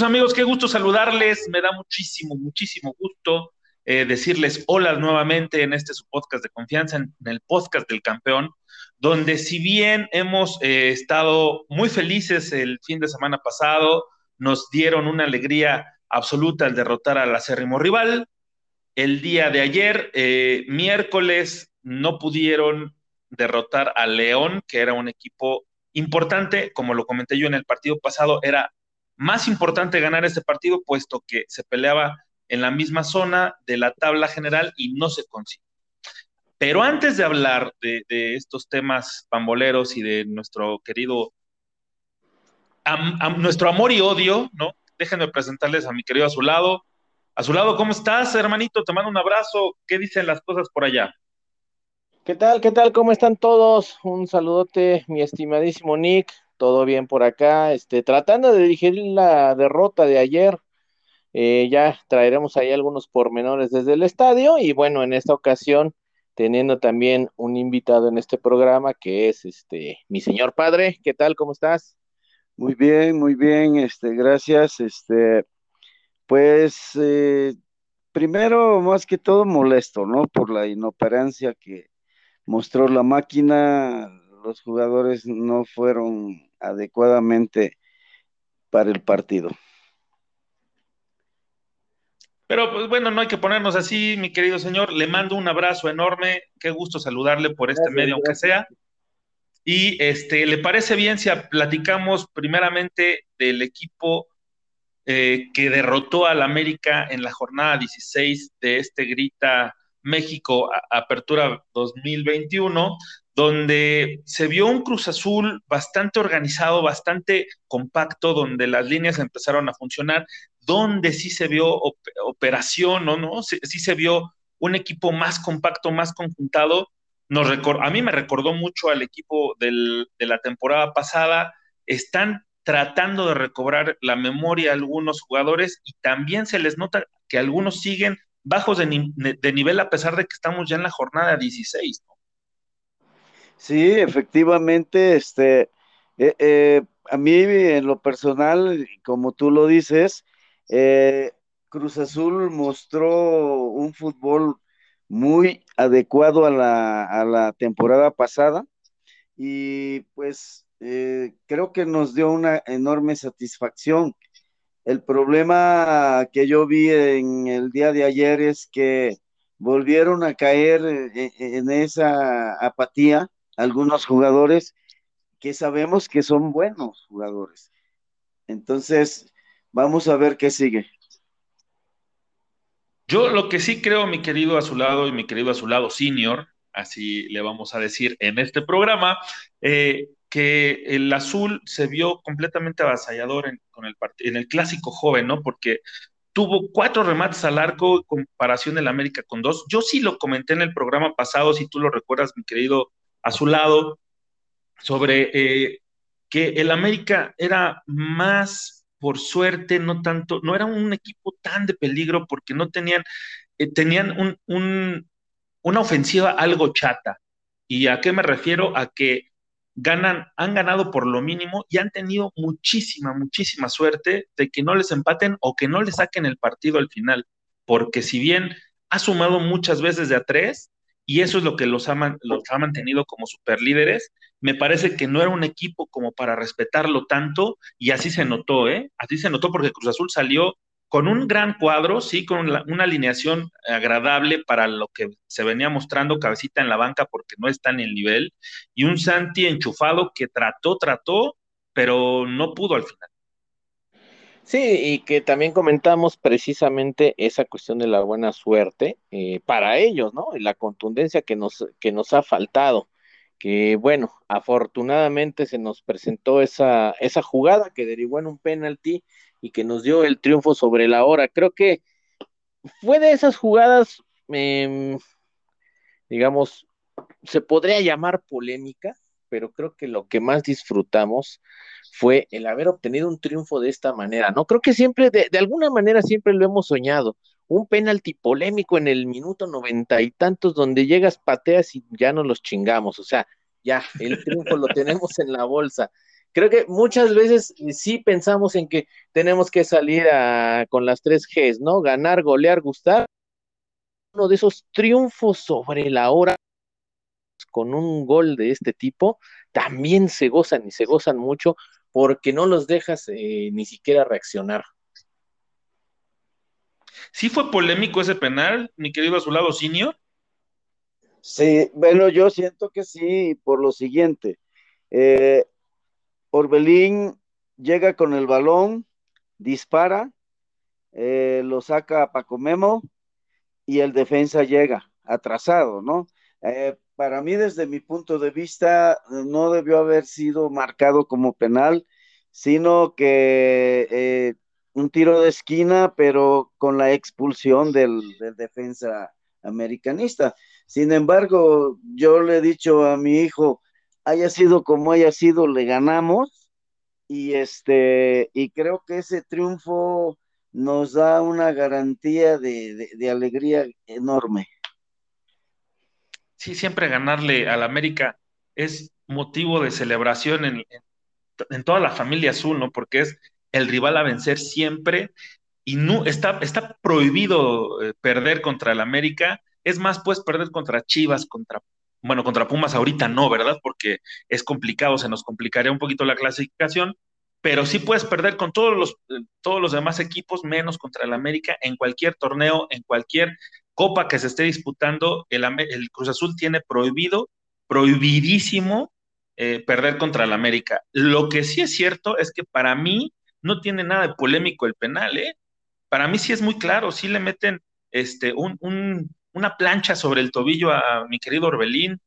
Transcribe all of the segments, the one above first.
Queridos amigos, qué gusto saludarles. Me da muchísimo, muchísimo gusto eh, decirles hola nuevamente en este su podcast de confianza, en, el podcast del campeón, donde si bien hemos eh, estado muy felices el fin de semana pasado, nos dieron una alegría absoluta al derrotar al acérrimo rival. El día de ayer, eh, miércoles, no pudieron derrotar a León, que era un equipo importante, como lo comenté yo en el partido pasado, era más importante ganar este partido, puesto que se peleaba en la misma zona de la tabla general y no se consiguió. Pero antes de hablar de, estos temas pamboleros y de nuestro querido, nuestro amor y odio, ¿no? Déjenme presentarles a mi querido a su lado. A su lado, ¿cómo estás, hermanito? Te mando un abrazo. ¿Qué dicen las cosas por allá? ¿Qué tal? ¿Qué tal? ¿Cómo están todos? Un saludote, mi estimadísimo Nick todo bien por acá, este, tratando de digerir la derrota de ayer. Eh, ya traeremos ahí algunos pormenores desde el estadio y bueno, en esta ocasión teniendo también un invitado en este programa que es este mi señor padre. ¿Qué tal? ¿Cómo estás? Muy bien, muy bien, este, gracias. Este, pues eh, primero, más que todo, molesto, ¿no? Por la inoperancia que mostró la máquina, los jugadores no fueron adecuadamente para el partido. Pero pues bueno, no hay que ponernos así, mi querido señor. Le mando un abrazo enorme. Qué gusto saludarle por este medio, aunque sea. Y este, ¿le parece bien si platicamos primeramente del equipo eh, que derrotó al América en la jornada 16 de este Grita México Apertura 2021? Donde se vio un Cruz Azul bastante organizado, bastante compacto, donde las líneas empezaron a funcionar, donde sí se vio operación, ¿no? ¿no? Sí, se vio un equipo más compacto, más conjuntado. Nos a mí me recordó mucho al equipo de la temporada pasada. Están tratando de recobrar la memoria algunos jugadores y también se les nota que algunos siguen bajos de, de nivel a pesar de que estamos ya en la jornada 16. ¿no? Sí, efectivamente, este, eh, eh, a mí en lo personal, como tú lo dices, eh, Cruz Azul mostró un fútbol muy adecuado a la, a la temporada pasada y pues creo que nos dio una enorme satisfacción. El problema que yo vi en el día de ayer es que volvieron a caer en esa apatía algunos jugadores que sabemos que son buenos jugadores. Entonces, vamos a ver qué sigue. Yo lo que sí creo, mi querido Azulado y mi querido Azulado Senior, así le vamos a decir en este programa, eh, que el azul se vio completamente avasallador en, con el en el clásico joven, ¿no? Porque tuvo cuatro remates al arco en comparación del América con dos. Yo sí lo comenté en el programa pasado, si tú lo recuerdas, mi querido a su lado sobre eh, que el América era más por suerte, no tanto, no era un equipo tan de peligro porque no tenían, eh, tenían un, una ofensiva algo chata. ¿Y a qué me refiero? A que ganan, han ganado por lo mínimo y han tenido muchísima, muchísima suerte de que no les empaten o que no les saquen el partido al final. Porque si bien ha sumado muchas veces de a tres, y eso es lo que los ha, los ha mantenido como superlíderes. Me parece que no era un equipo como para respetarlo tanto y así se notó, ¿eh? Así se notó porque Cruz Azul salió con un gran cuadro, sí, con una alineación agradable para lo que se venía mostrando cabecita en la banca porque no está en el nivel, y un Santi enchufado que trató, trató, pero no pudo al final. Sí, y que también comentamos precisamente esa cuestión de la buena suerte eh, para ellos, ¿no? Y la contundencia que nos, que nos ha faltado. Que bueno, afortunadamente se nos presentó esa, esa jugada que derivó en un penalti y que nos dio el triunfo sobre la hora. Creo que fue de esas jugadas, em, digamos, se podría llamar polémica, pero creo que lo que más disfrutamos fue el haber obtenido un triunfo de esta manera, ¿no? Creo que siempre, de, alguna manera, siempre lo hemos soñado. Un penalti polémico en el minuto noventa y tantos, donde llegas, pateas y ya no los chingamos. O sea, ya, el triunfo lo tenemos en la bolsa. creo que muchas veces sí pensamos en que tenemos que salir con las tres Gs, ¿no? Ganar, golear, gustar. Uno de esos triunfos sobre la hora con un gol de este tipo, también se gozan y se gozan mucho porque no los dejas eh, ni siquiera reaccionar. ¿Sí fue polémico ese penal, mi querido a su lado, Sinio? Sí, bueno, yo siento que sí, por lo siguiente. Eh, Orbelín llega con el balón, dispara, eh, lo saca a Paco Memo y el defensa llega atrasado, ¿no? Eh, para mí, desde mi punto de vista, no debió haber sido marcado como penal, sino que eh, un tiro de esquina, pero con la expulsión del, defensa americanista. Sin embargo, yo le he dicho a mi hijo, haya sido como haya sido, le ganamos y este, y creo que ese triunfo nos da una garantía de, alegría enorme. Sí, siempre ganarle al América es motivo de celebración en, en, toda la familia azul, ¿no? Porque es el rival a vencer siempre y no está, está prohibido eh, perder contra el América. Es más, puedes perder contra Chivas, contra bueno, contra Pumas ahorita no, ¿verdad? Porque es complicado, se nos complicaría un poquito la clasificación, pero sí puedes perder con todos los, todos los demás equipos, menos contra el América, en cualquier torneo, en cualquier copa que se esté disputando, el, Cruz Azul tiene prohibido, prohibidísimo eh, perder contra el América. Lo que sí es cierto es que para mí no tiene nada de polémico el penal, ¿eh? Para mí sí es muy claro, sí le meten este, un, un una plancha sobre el tobillo a mi querido Orbelín.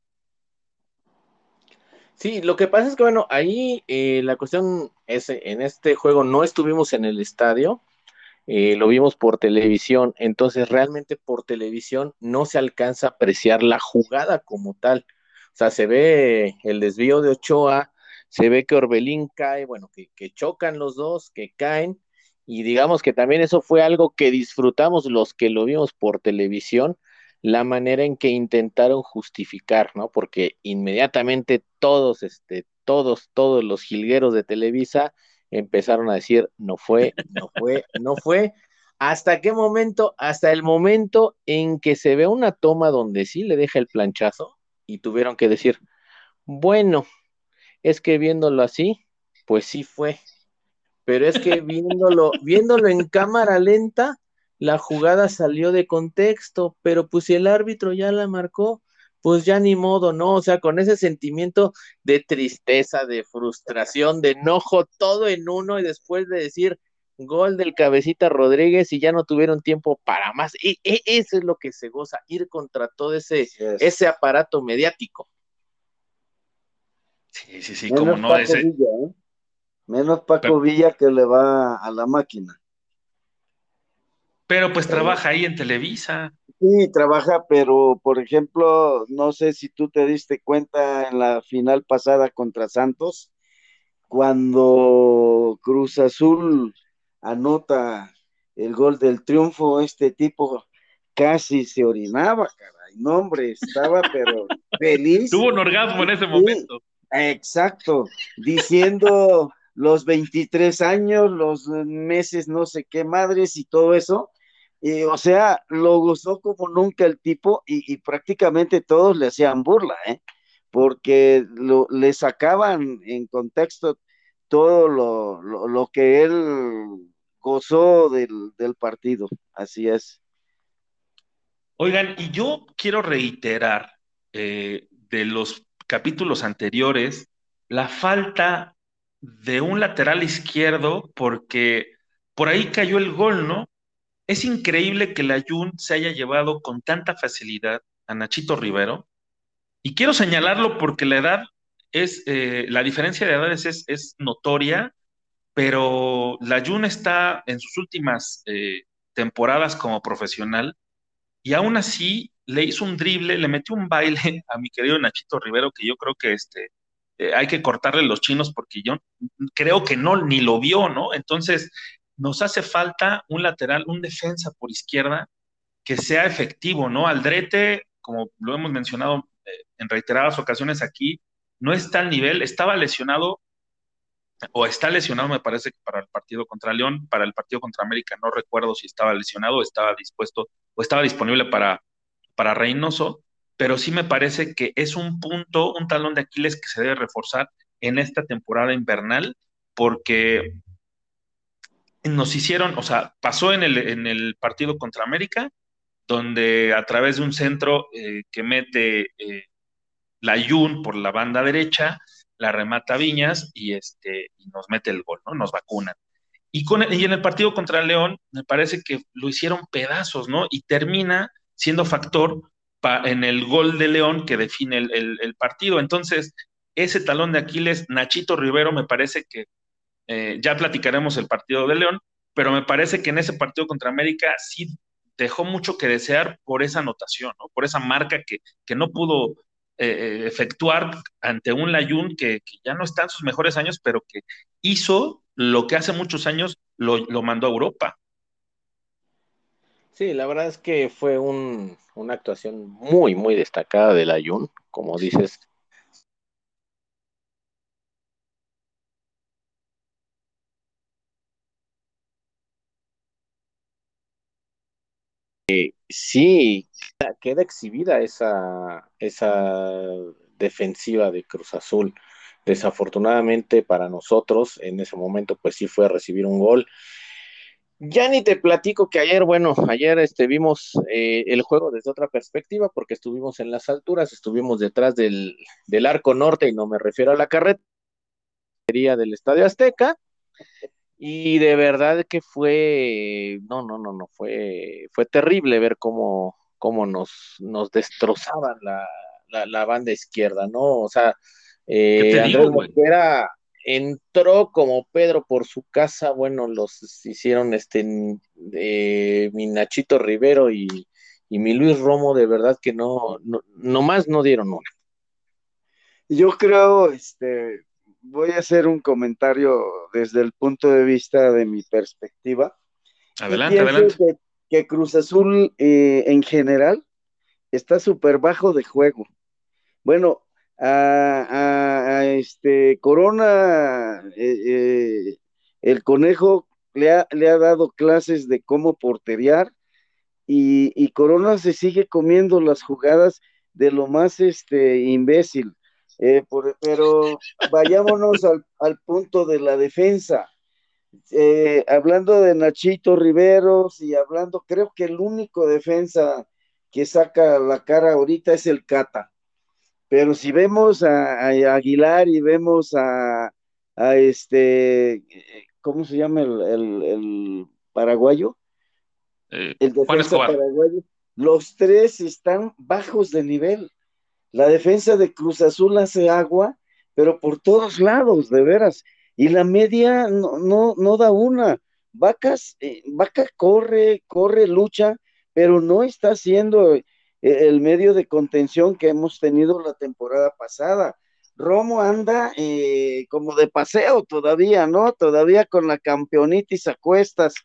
Sí, lo que pasa es que, bueno, ahí eh, la cuestión es, en este juego no estuvimos en el estadio, eh, lo vimos por televisión, entonces realmente por televisión no se alcanza a apreciar la jugada como tal. O sea, se ve el desvío de Ochoa, se ve que Orbelín cae, bueno, que, que chocan los dos, que caen, y digamos que también eso fue algo que disfrutamos los que lo vimos por televisión, la manera en que intentaron justificar, ¿no? Porque inmediatamente todos, este, todos, todos los jilgueros de Televisa empezaron a decir, no fue, no fue, no fue. ¿Hasta qué momento? Hasta el momento en que se ve una toma donde sí le deja el planchazo y tuvieron que decir, bueno, es que viéndolo así, pues sí fue. Pero es que viéndolo, viéndolo en cámara lenta, la jugada salió de contexto, pero pues si el árbitro ya la marcó, pues ya ni modo, ¿no? O sea, con ese sentimiento de tristeza, de frustración, de enojo, todo en uno y después de decir gol del cabecita Rodríguez y ya no tuvieron tiempo para más. Y, e, eso es lo que se goza, ir contra todo ese, ese aparato mediático. Sí, sí, sí, como no ese... ¿eh? Menos Paco Villa que le va a la máquina. Pero pues trabaja ahí en Televisa. Sí, trabaja, pero por ejemplo, no sé si tú te diste cuenta en la final pasada contra Santos, cuando Cruz Azul anota el gol del triunfo, este tipo casi se orinaba, caray. No, hombre, estaba pero feliz. Tuvo un orgasmo en ese momento. Exacto, diciendo los 23 años, los meses, no sé qué madres y todo eso o sea, lo gozó como nunca el tipo y, prácticamente todos le hacían burla, ¿eh? porque lo, le sacaban en contexto todo lo, lo, que él gozó del, del, partido. Así es. Oigan, y yo quiero reiterar eh, de los capítulos anteriores la falta de un lateral izquierdo porque por ahí cayó el gol, ¿no? Es increíble que la Jun se haya llevado con tanta facilidad a Nachito Rivero. Y quiero señalarlo porque la edad es, eh, la diferencia de edades es, notoria, pero la Jun está en sus últimas eh, temporadas como profesional y aún así le hizo un drible, le metió un baile a mi querido Nachito Rivero que yo creo que este, eh, hay que cortarle los chinos porque yo creo que no, ni lo vio, ¿no? Entonces, nos hace falta un lateral, un defensa por izquierda que sea efectivo, ¿no? Aldrete, como lo hemos mencionado eh, en reiteradas ocasiones aquí, no está al nivel, estaba lesionado o está lesionado, me parece, para el partido contra León, para el partido contra América, no recuerdo si estaba lesionado o estaba dispuesto o estaba disponible para, para Reynoso, pero sí me parece que es un punto, un talón de Aquiles que se debe reforzar en esta temporada invernal, porque nos hicieron, o sea, pasó en el, partido contra América, donde a través de un centro eh, que mete eh, la Yun por la banda derecha, la remata Viñas y, este, nos mete el gol, ¿no? Nos vacunan. Y, con, y en el partido contra León, me parece que lo hicieron pedazos, ¿no? Y termina siendo factor en el gol de León que define el, partido. Entonces, ese talón de Aquiles, Nachito Rivero, me parece que eh, ya platicaremos el partido de León, pero me parece que en ese partido contra América sí dejó mucho que desear por esa anotación, ¿no? por esa marca que, que no pudo eh, efectuar ante un Layun que, ya no está en sus mejores años, pero que hizo lo que hace muchos años lo, mandó a Europa. Sí, la verdad es que fue una actuación muy, muy destacada de Layun, como dices. Sí, queda exhibida esa, esa defensiva de Cruz Azul. Desafortunadamente para nosotros, en ese momento, pues sí fue a recibir un gol. Ya ni te platico que ayer, bueno, ayer este, vimos eh, el juego desde otra perspectiva, porque estuvimos en las alturas, estuvimos detrás del, del arco norte, y no me refiero a la carretera del Estadio Azteca, y de verdad que fue, no, no, no, no, fue, fue terrible ver cómo, cómo nos, nos destrozaban la, la, banda izquierda, ¿no? O sea, eh, Andrés Mosquera entró como Pedro por su casa, bueno, los hicieron este eh, mi Nachito Rivero y, y, mi Luis Romo, de verdad que no, no, nomás no dieron una. Yo creo, este, voy a hacer un comentario desde el punto de vista de mi perspectiva. Adelante, adelante que Cruz Azul eh, en general está súper bajo de juego. Bueno, a, este Corona, eh, eh, el conejo le ha, le ha, dado clases de cómo porteriar y, Corona se sigue comiendo las jugadas de lo más este, imbécil. Pero vayámonos al, al punto de la defensa eh, hablando de Nachito Riveros y hablando, creo que el único defensa que saca la cara ahorita es el Cata. Pero si vemos a, Aguilar y vemos a, este, ¿cómo se llama el, paraguayo? Eh, el defensa paraguayo. Los tres están bajos de nivel. La defensa de Cruz Azul hace agua, pero por todos lados, de veras y la media no, no, no da una. Vacas, eh, Vaca corre, corre, lucha, pero no está siendo eh, el medio de contención que hemos tenido la temporada pasada. Romo anda eh, como de paseo todavía, ¿no? Todavía con la campeonitis a cuestas.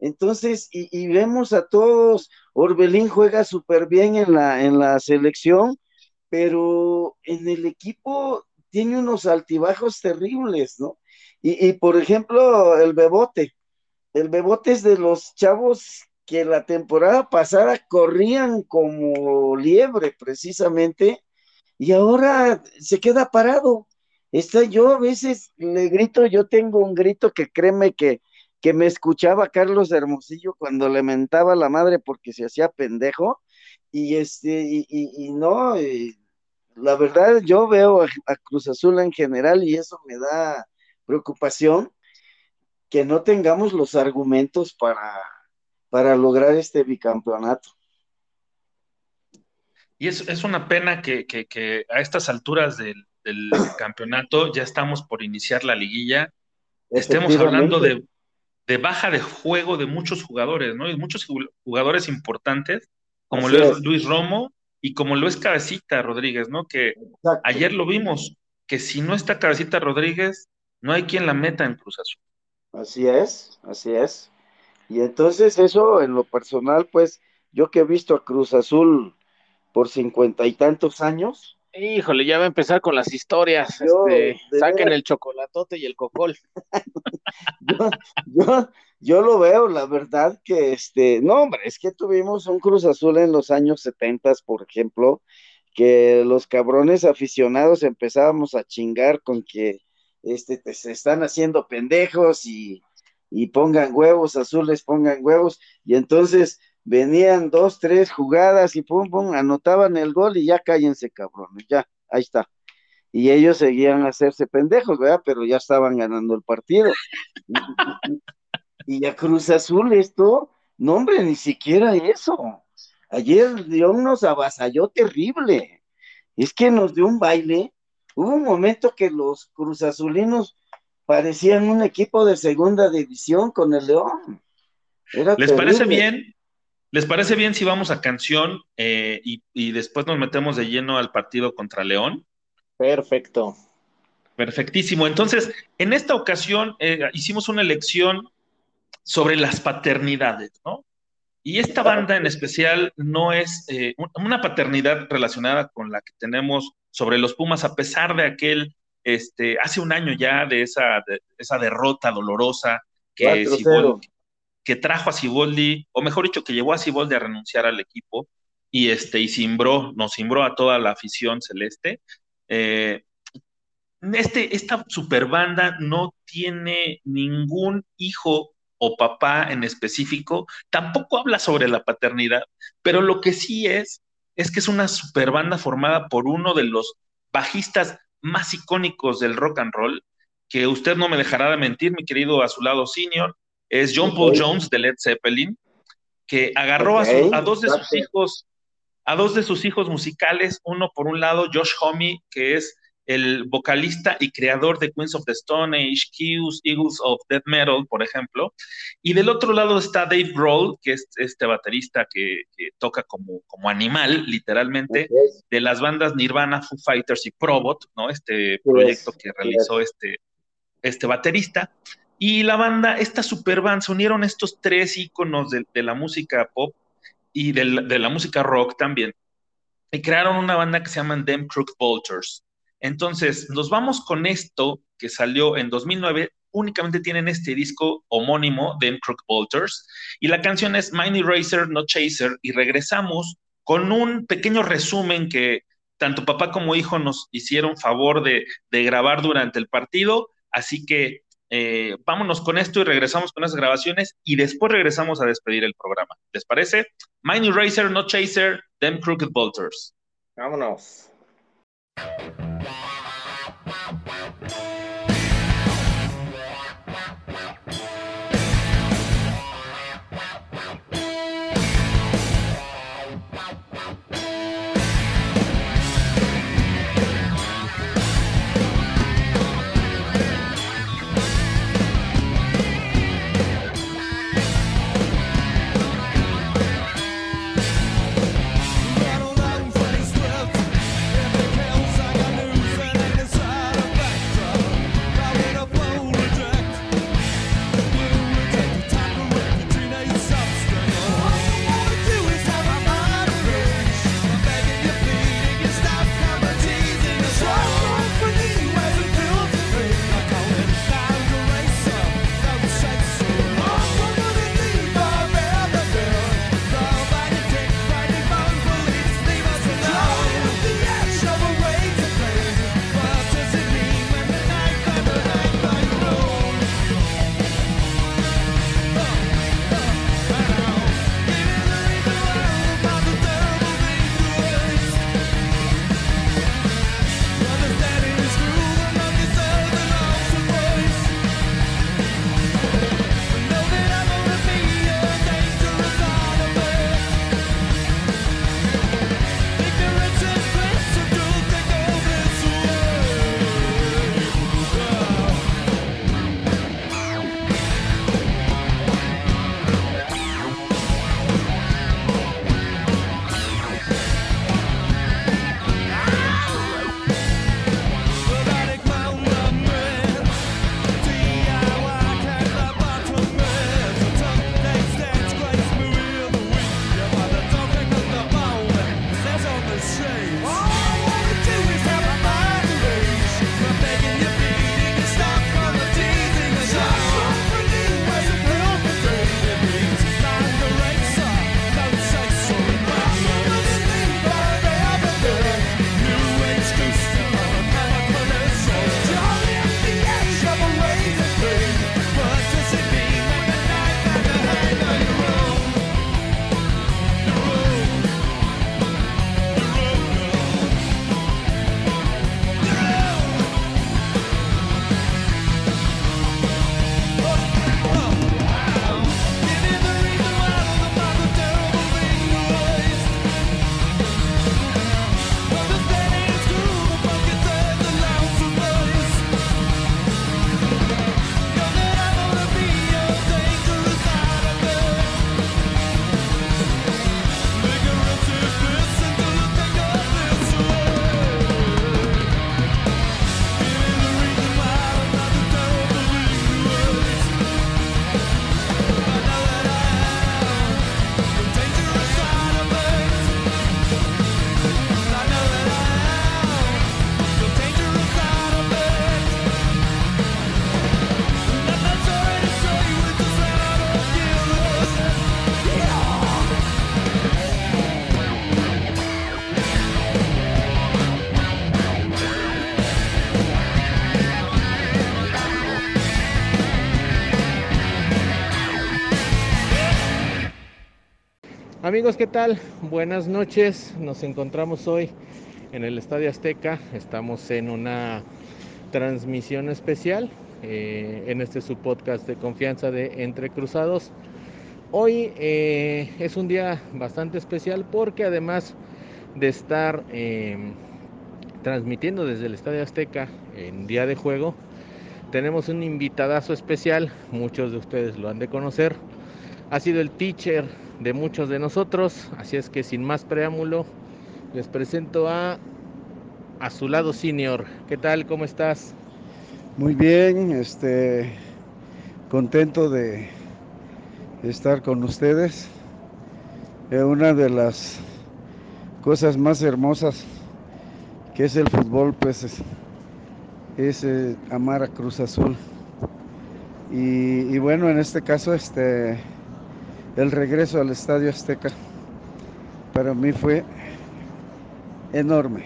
Entonces, y, y vemos a todos, Orbelín juega súper bien en la, en la selección, pero en el equipo tiene unos altibajos terribles, ¿no? Y, por ejemplo, el Bebote. El Bebote es de los chavos que la temporada pasada corrían como liebre precisamente y ahora se queda parado. Está yo a veces le grito, yo tengo un grito que créeme que, que me escuchaba Carlos Hermosillo cuando le mentaba a la madre porque se hacía pendejo y este y, y, no la verdad yo veo a, Cruz Azul en general y eso me da preocupación que no tengamos los argumentos para, para lograr este bicampeonato. Y es, es una pena que, a estas alturas del, campeonato ya estamos por iniciar la liguilla, estemos hablando de, baja de juego de muchos jugadores, ¿no? Y muchos jugadores importantes, como Luis Romo y como lo es Cabecita Rodríguez, ¿no? Que ayer lo vimos, que si no está Cabecita Rodríguez, no hay quien la meta en Cruz Azul. Así es, así es. Y entonces eso en lo personal, pues yo que he visto a Cruz Azul por cincuenta y tantos años, Híjole, ya va a empezar con las historias. este, saquen el chocolatote y el cocol. yo, yo, yo, lo veo, la verdad que este, no, hombre, es que tuvimos un Cruz Azul en los años 70, por ejemplo, que los cabrones aficionados empezábamos a chingar con que este, te, se están haciendo pendejos y, y pongan huevos azules, pongan huevos, y entonces venían dos, tres jugadas y pum, pum, anotaban el gol y ya cállense, cabrones, ya, ahí está. Y ellos seguían a hacerse pendejos, ¿verdad? Pero ya estaban ganando el partido. Y, a Cruz Azul esto, no hombre, ni siquiera eso. Ayer León nos avasalló terrible. Es que nos dio un baile. Hubo un momento que los Cruz Azulinos parecían un equipo de segunda división con el León. ¿Les parece bien? ¿Les parece bien si vamos a canción eh, y, después nos metemos de lleno al partido contra León? Perfecto. Perfectísimo. Entonces, en esta ocasión eh, hicimos una elección sobre las paternidades, ¿no? Y esta banda en especial no es eh, una paternidad relacionada con la que tenemos sobre los Pumas, a pesar de aquel, este, hace un año ya de esa, esa derrota dolorosa que, que trajo a Siboldi, o mejor dicho, que llevó a Siboldi a renunciar al equipo y, este, y cimbró, nos cimbró a toda la afición celeste. Eh, este, esta super banda no tiene ningún hijo o papá en específico, tampoco habla sobre la paternidad, pero lo que sí es, es que es una super banda formada por uno de los bajistas más icónicos del rock and roll, que usted no me dejará de mentir, mi querido Azulado Senior, es John Paul Jones de Led Zeppelin, que agarró a, dos de sus hijos, a dos de sus hijos musicales, uno por un lado, Josh Homme, que es el vocalista y creador de Queens of the Stone Age, Q's, Eagles of Death Metal, por ejemplo, y del otro lado está Dave Grohl, que es este baterista que, toca como, como animal, literalmente, de las bandas Nirvana, Foo Fighters y Probot, ¿no? Este proyecto que realizó este, este baterista. Y la banda, esta super band, se unieron estos tres íconos de, la música pop y de la, música rock también. Y crearon una banda que se llama Them Crook Vultures. Entonces, nos vamos con esto que salió en 2009. Únicamente tienen este disco homónimo, Them Crook Vultures. Y la canción es Mind Racer, No Chaser. Y regresamos con un pequeño resumen que tanto papá como hijo nos hicieron favor de, de grabar durante el partido. Así que eh, vámonos con esto y regresamos con esas grabaciones y después regresamos a despedir el programa. ¿Les parece? Mind Racer, No Chaser, Them Crooked Bolters. Vámonos. Amigos, ¿qué tal? Buenas noches. Nos encontramos hoy en el Estadio Azteca. Estamos en una transmisión especial eh, en este su podcast de confianza de Entre Cruzados. Hoy eh, es un día bastante especial porque además de estar eh, transmitiendo desde el Estadio Azteca en día de juego, tenemos un invitadazo especial, muchos de ustedes lo han de conocer. Ha sido el teacher de muchos de nosotros, así es que sin más preámbulo, les presento a a su lado senior. ¿Qué tal? ¿Cómo estás? Muy bien, este contento de estar con ustedes. Es una de las cosas más hermosas que es el fútbol, pues es, eh, amar a Cruz Azul. Y, y, bueno, en este caso, este, el regreso al Estadio Azteca para mí fue enorme.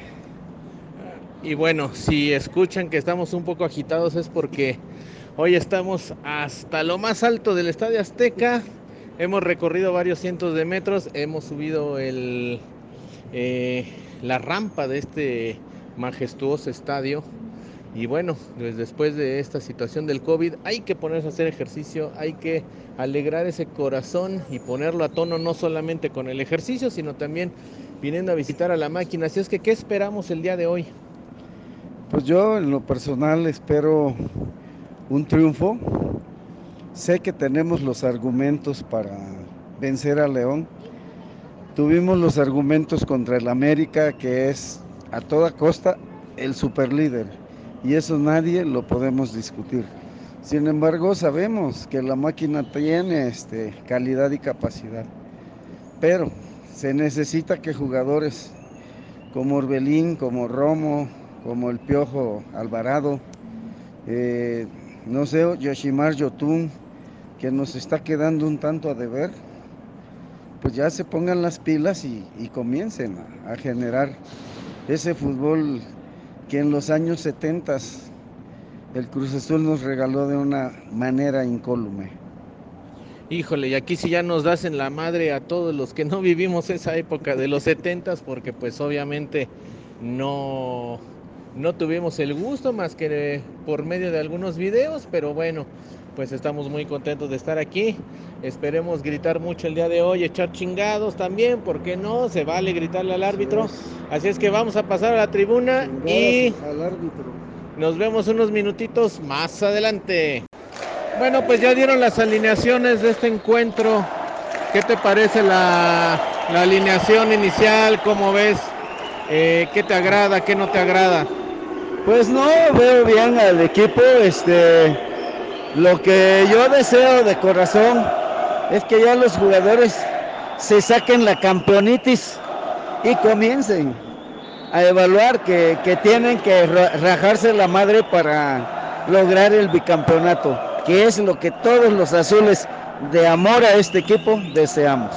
Y bueno, si escuchan que estamos un poco agitados es porque hoy estamos hasta lo más alto del Estadio Azteca. Hemos recorrido varios cientos de metros, hemos subido eh, la rampa de este majestuoso estadio. Y bueno, pues después de esta situación del COVID hay que ponerse a hacer ejercicio, hay que alegrar ese corazón y ponerlo a tono no solamente con el ejercicio, sino también viniendo a visitar a la máquina. Así es que, ¿qué esperamos el día de hoy? Pues yo en lo personal espero un triunfo. Sé que tenemos los argumentos para vencer a León. Tuvimos los argumentos contra el América, que es a toda costa el superlíder y eso nadie lo podemos discutir. Sin embargo, sabemos que la máquina tiene este, calidad y capacidad, pero se necesita que jugadores como Orbelín, como Romo, como el Piojo Alvarado, eh, no sé, Yoshimar Yotun, que nos está quedando un tanto a deber, pues ya se pongan las pilas y, comiencen a generar ese fútbol que en los años 70 el Cruz Azul nos regaló de una manera incólume. Híjole, y aquí sí ya nos das en la madre a todos los que no vivimos esa época de los 70 porque pues obviamente no, no tuvimos el gusto más que por medio de algunos videos, pero bueno, pues estamos muy contentos de estar aquí. Esperemos gritar mucho el día de hoy, echar chingados también, porque no? Se vale gritarle al árbitro. Así es que vamos a pasar a la tribuna y nos vemos unos minutitos más adelante. Bueno, pues ya dieron las alineaciones de este encuentro. ¿Qué te parece la, alineación inicial? ¿Cómo ves? Eh, ¿Qué te agrada? ¿Qué no te agrada? Pues no, veo bien al equipo. Este, lo que yo deseo de corazón es que ya los jugadores se saquen la campeonitis y comiencen a evaluar que, tienen que rajarse la madre para lograr el bicampeonato, que es lo que todos los azules de amor a este equipo deseamos.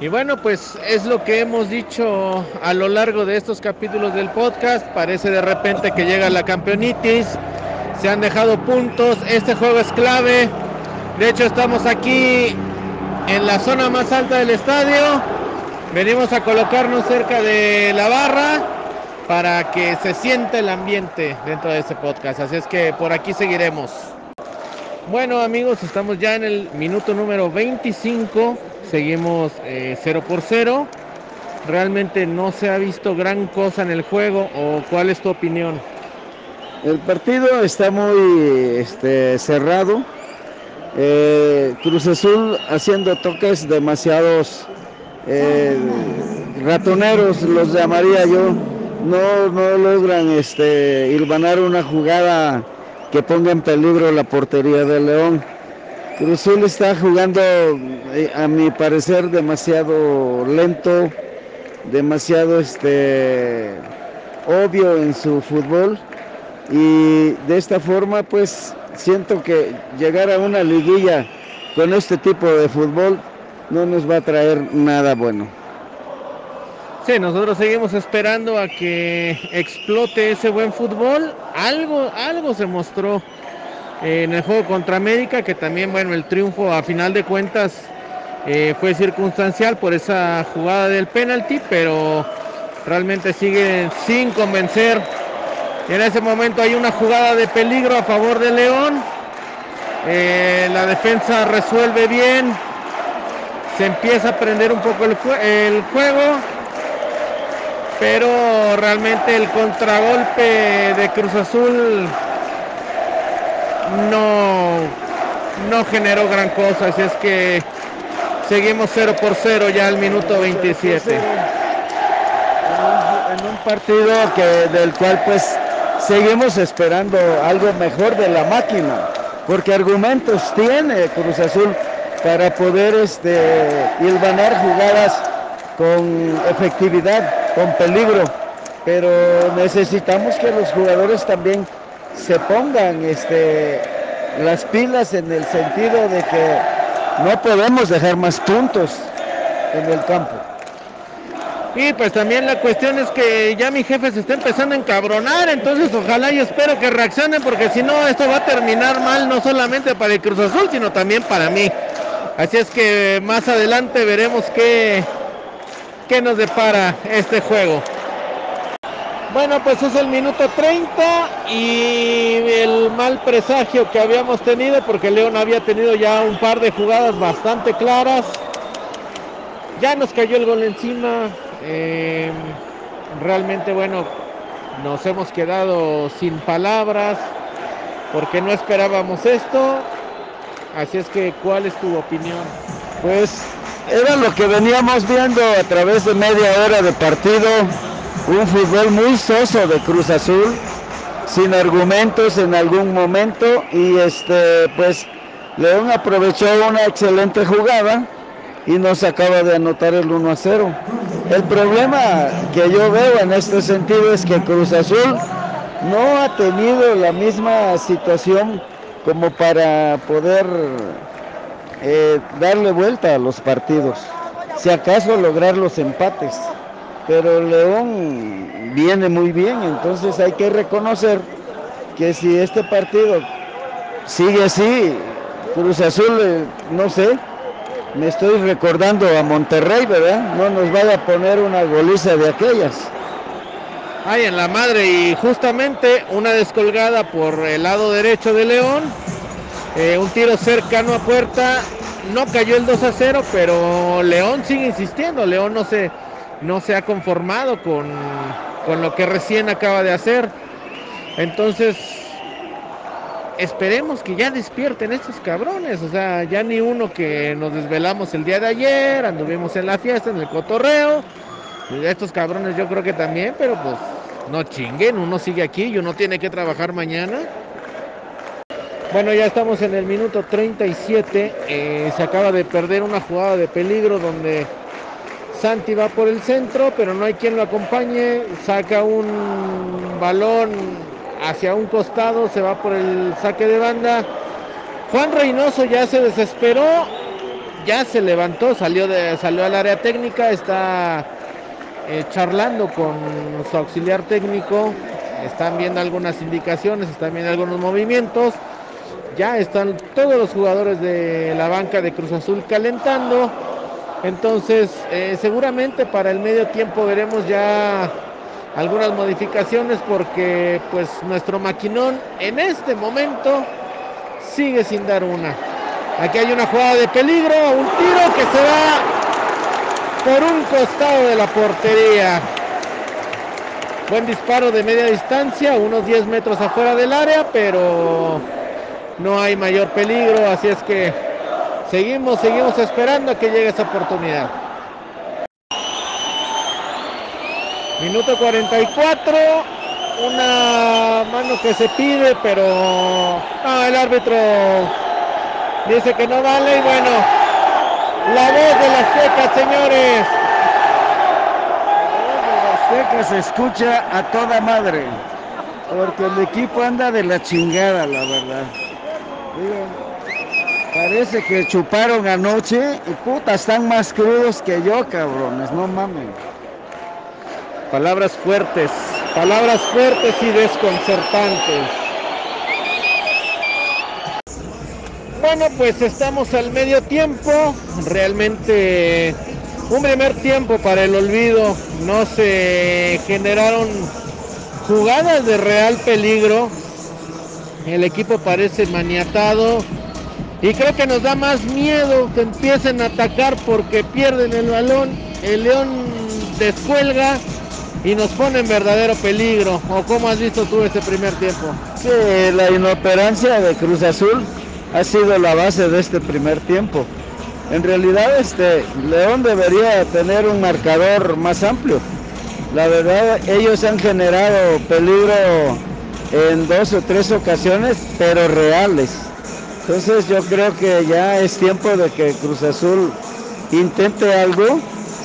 Y bueno, pues es lo que hemos dicho a lo largo de estos capítulos del podcast. Parece de repente que llega la campeonitis se han dejado puntos. Este juego es clave. De hecho, estamos aquí en la zona más alta del estadio. Venimos a colocarnos cerca de la barra para que se sienta el ambiente dentro de este podcast. Así es que por aquí seguiremos. Bueno amigos, estamos ya en el minuto número 25. Seguimos 0 eh, por 0. Realmente no se ha visto gran cosa en el juego. ¿O cuál es tu opinión? El partido está muy este, cerrado. Eh, Cruz Azul haciendo toques demasiados eh, ratoneros, los llamaría yo. No, no logran este, irvanar una jugada que ponga en peligro la portería de León. Cruz Azul está jugando, eh, a mi parecer, demasiado lento, demasiado este, obvio en su fútbol y de esta forma pues siento que llegar a una liguilla con este tipo de fútbol no nos va a traer nada bueno. Sí, nosotros seguimos esperando a que explote ese buen fútbol. Algo, algo se mostró en el juego contra América, que también, bueno, el triunfo a final de cuentas eh, fue circunstancial por esa jugada del penalti, pero realmente sigue sin convencer. En ese momento hay una jugada de peligro a favor de León. Eh, la defensa resuelve bien. Se empieza a prender un poco el, juego. Pero realmente el contragolpe de Cruz Azul no, no generó gran cosa. Así es que seguimos 0 por 0 ya al minuto 27. En un partido que, del cual pues seguimos esperando algo mejor de la máquina, porque argumentos tiene Cruz Azul para poder este, ganar jugadas con efectividad, con peligro, pero necesitamos que los jugadores también se pongan este, las pilas en el sentido de que no podemos dejar más puntos en el campo. Y pues también la cuestión es que ya mi jefe se está empezando a encabronar, entonces ojalá y espero que reaccione porque si no esto va a terminar mal no solamente para el Cruz Azul, sino también para mí. Así es que más adelante veremos qué, qué nos depara este juego. Bueno, pues es el minuto 30 y el mal presagio que habíamos tenido porque León había tenido ya un par de jugadas bastante claras. Ya nos cayó el gol encima. Eh, realmente, bueno, nos hemos quedado sin palabras porque no esperábamos esto. Así es que, ¿cuál es tu opinión? Pues era lo que veníamos viendo a través de media hora de partido un fútbol muy soso de Cruz Azul, sin argumentos en algún momento y este pues León aprovechó una excelente jugada y nos acaba de anotar el 1 a 0. El problema que yo veo en este sentido es que Cruz Azul no ha tenido la misma situación como para poder eh, darle vuelta a los partidos, si acaso lograr los empates pero León viene muy bien, entonces hay que reconocer que si este partido sigue así, Cruz Azul, eh, no sé, me estoy recordando a Monterrey, ¿verdad? No nos vaya a poner una goliza de aquellas. Ay, en la madre, y justamente una descolgada por el lado derecho de León, eh, un tiro cercano a puerta, no cayó el 2 a 0, pero León sigue insistiendo, León no se no se ha conformado con, lo que recién acaba de hacer. Entonces, esperemos que ya despierten estos cabrones. O sea, ya ni uno que nos desvelamos el día de ayer, anduvimos en la fiesta, en el cotorreo. Estos cabrones yo creo que también, pero pues no chinguen, uno sigue aquí y uno tiene que trabajar mañana. Bueno, ya estamos en el minuto 37. Eh, se acaba de perder una jugada de peligro donde Santi va por el centro, pero no hay quien lo acompañe. Saca un balón hacia un costado, se va por el saque de banda. Juan Reynoso ya se desesperó, ya se levantó, salió, de, salió al área técnica, está eh, charlando con su auxiliar técnico. Están viendo algunas indicaciones, están viendo algunos movimientos. Ya están todos los jugadores de la banca de Cruz Azul calentando entonces, eh, seguramente para el medio tiempo veremos ya algunas modificaciones porque pues nuestro maquinón en este momento sigue sin dar una. Aquí hay una jugada de peligro, un tiro que se va por un costado de la portería. Buen disparo de media distancia, unos 10 metros afuera del área, pero no hay mayor peligro, así es que Seguimos, seguimos esperando a que llegue esa oportunidad. Minuto 44, una mano que se pide, pero el árbitro dice que no vale y bueno, la voz de las secas, señores. La voz de las secas se escucha a toda madre, porque el equipo anda de la chingada, la verdad. Parece que chuparon anoche y puta, están más crudos que yo, cabrones, no mames. Palabras fuertes, palabras fuertes y desconcertantes. Bueno, pues estamos al medio tiempo. Realmente un primer tiempo para el olvido. No se generaron jugadas de real peligro. El equipo parece maniatado. Y creo que nos da más miedo que empiecen a atacar porque pierden el balón. El León descuelga y nos pone en verdadero peligro. ¿O cómo has visto tú este primer tiempo? Sí, la inoperancia de Cruz Azul ha sido la base de este primer tiempo. En realidad, este León debería tener un marcador más amplio. La verdad, ellos han generado peligro en dos o tres ocasiones, pero reales. Entonces yo creo que ya es tiempo de que Cruz Azul intente algo,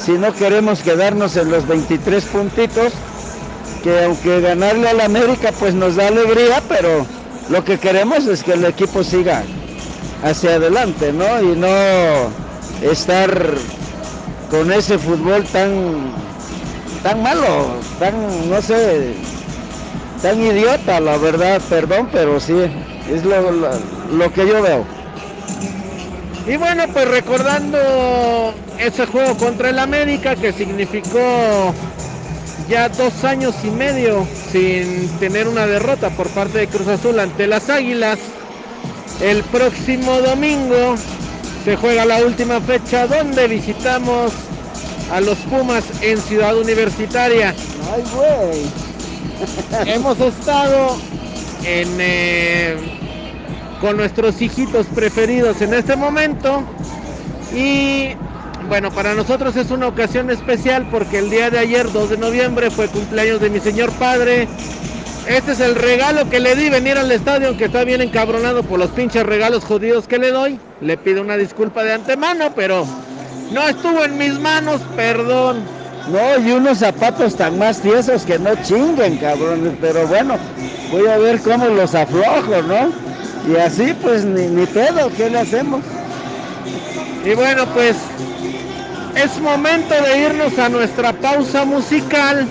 si no queremos quedarnos en los 23 puntitos, que aunque ganarle al América pues nos da alegría, pero lo que queremos es que el equipo siga hacia adelante, ¿no? Y no estar con ese fútbol tan tan malo, tan no sé, tan idiota, la verdad, perdón, pero sí, es lo, lo, que yo veo. Y bueno, pues recordando ese juego contra el América que significó ya dos años y medio sin tener una derrota por parte de Cruz Azul ante las Águilas. El próximo domingo se juega la última fecha donde visitamos a los Pumas en Ciudad Universitaria. Ay, güey. Hemos estado en, eh, con nuestros hijitos preferidos en este momento y bueno, para nosotros es una ocasión especial porque el día de ayer, 2 de noviembre, fue cumpleaños de mi señor padre este es el regalo que le di venir al estadio, aunque está bien encabronado por los pinches regalos jodidos que le doy. Le pido una disculpa de antemano, pero no estuvo en mis manos, perdón. No, y unos zapatos tan más tiesos que no chinguen, cabrones. Pero bueno, voy a ver cómo los aflojo, ¿no? Y así, pues, ni, ni pedo, ¿qué le hacemos? Y bueno, pues, es momento de irnos a nuestra pausa musical.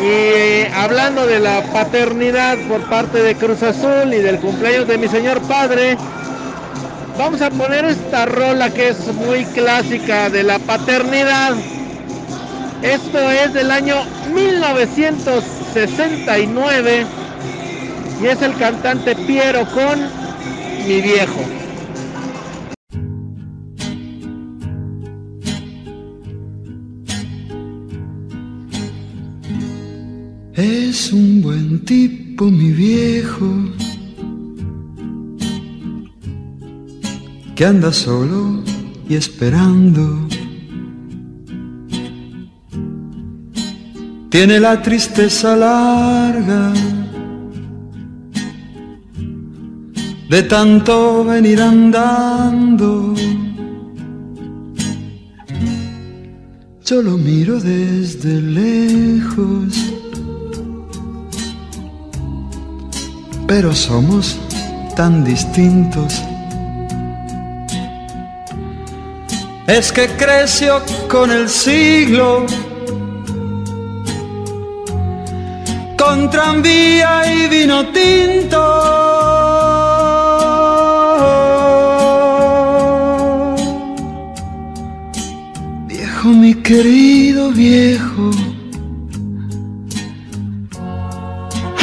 Y hablando de la paternidad por parte de Cruz Azul y del cumpleaños de mi señor padre, vamos a poner esta rola que es muy clásica de la paternidad. Esto es del año 1969 y es el cantante Piero con mi viejo. Es un buen tipo, mi viejo, que anda solo y esperando. Tiene la tristeza larga de tanto venir andando. Yo lo miro desde lejos pero somos tan distintos. Es que creció con el siglo, con tranvía y vino tinto. Viejo, mi querido viejo.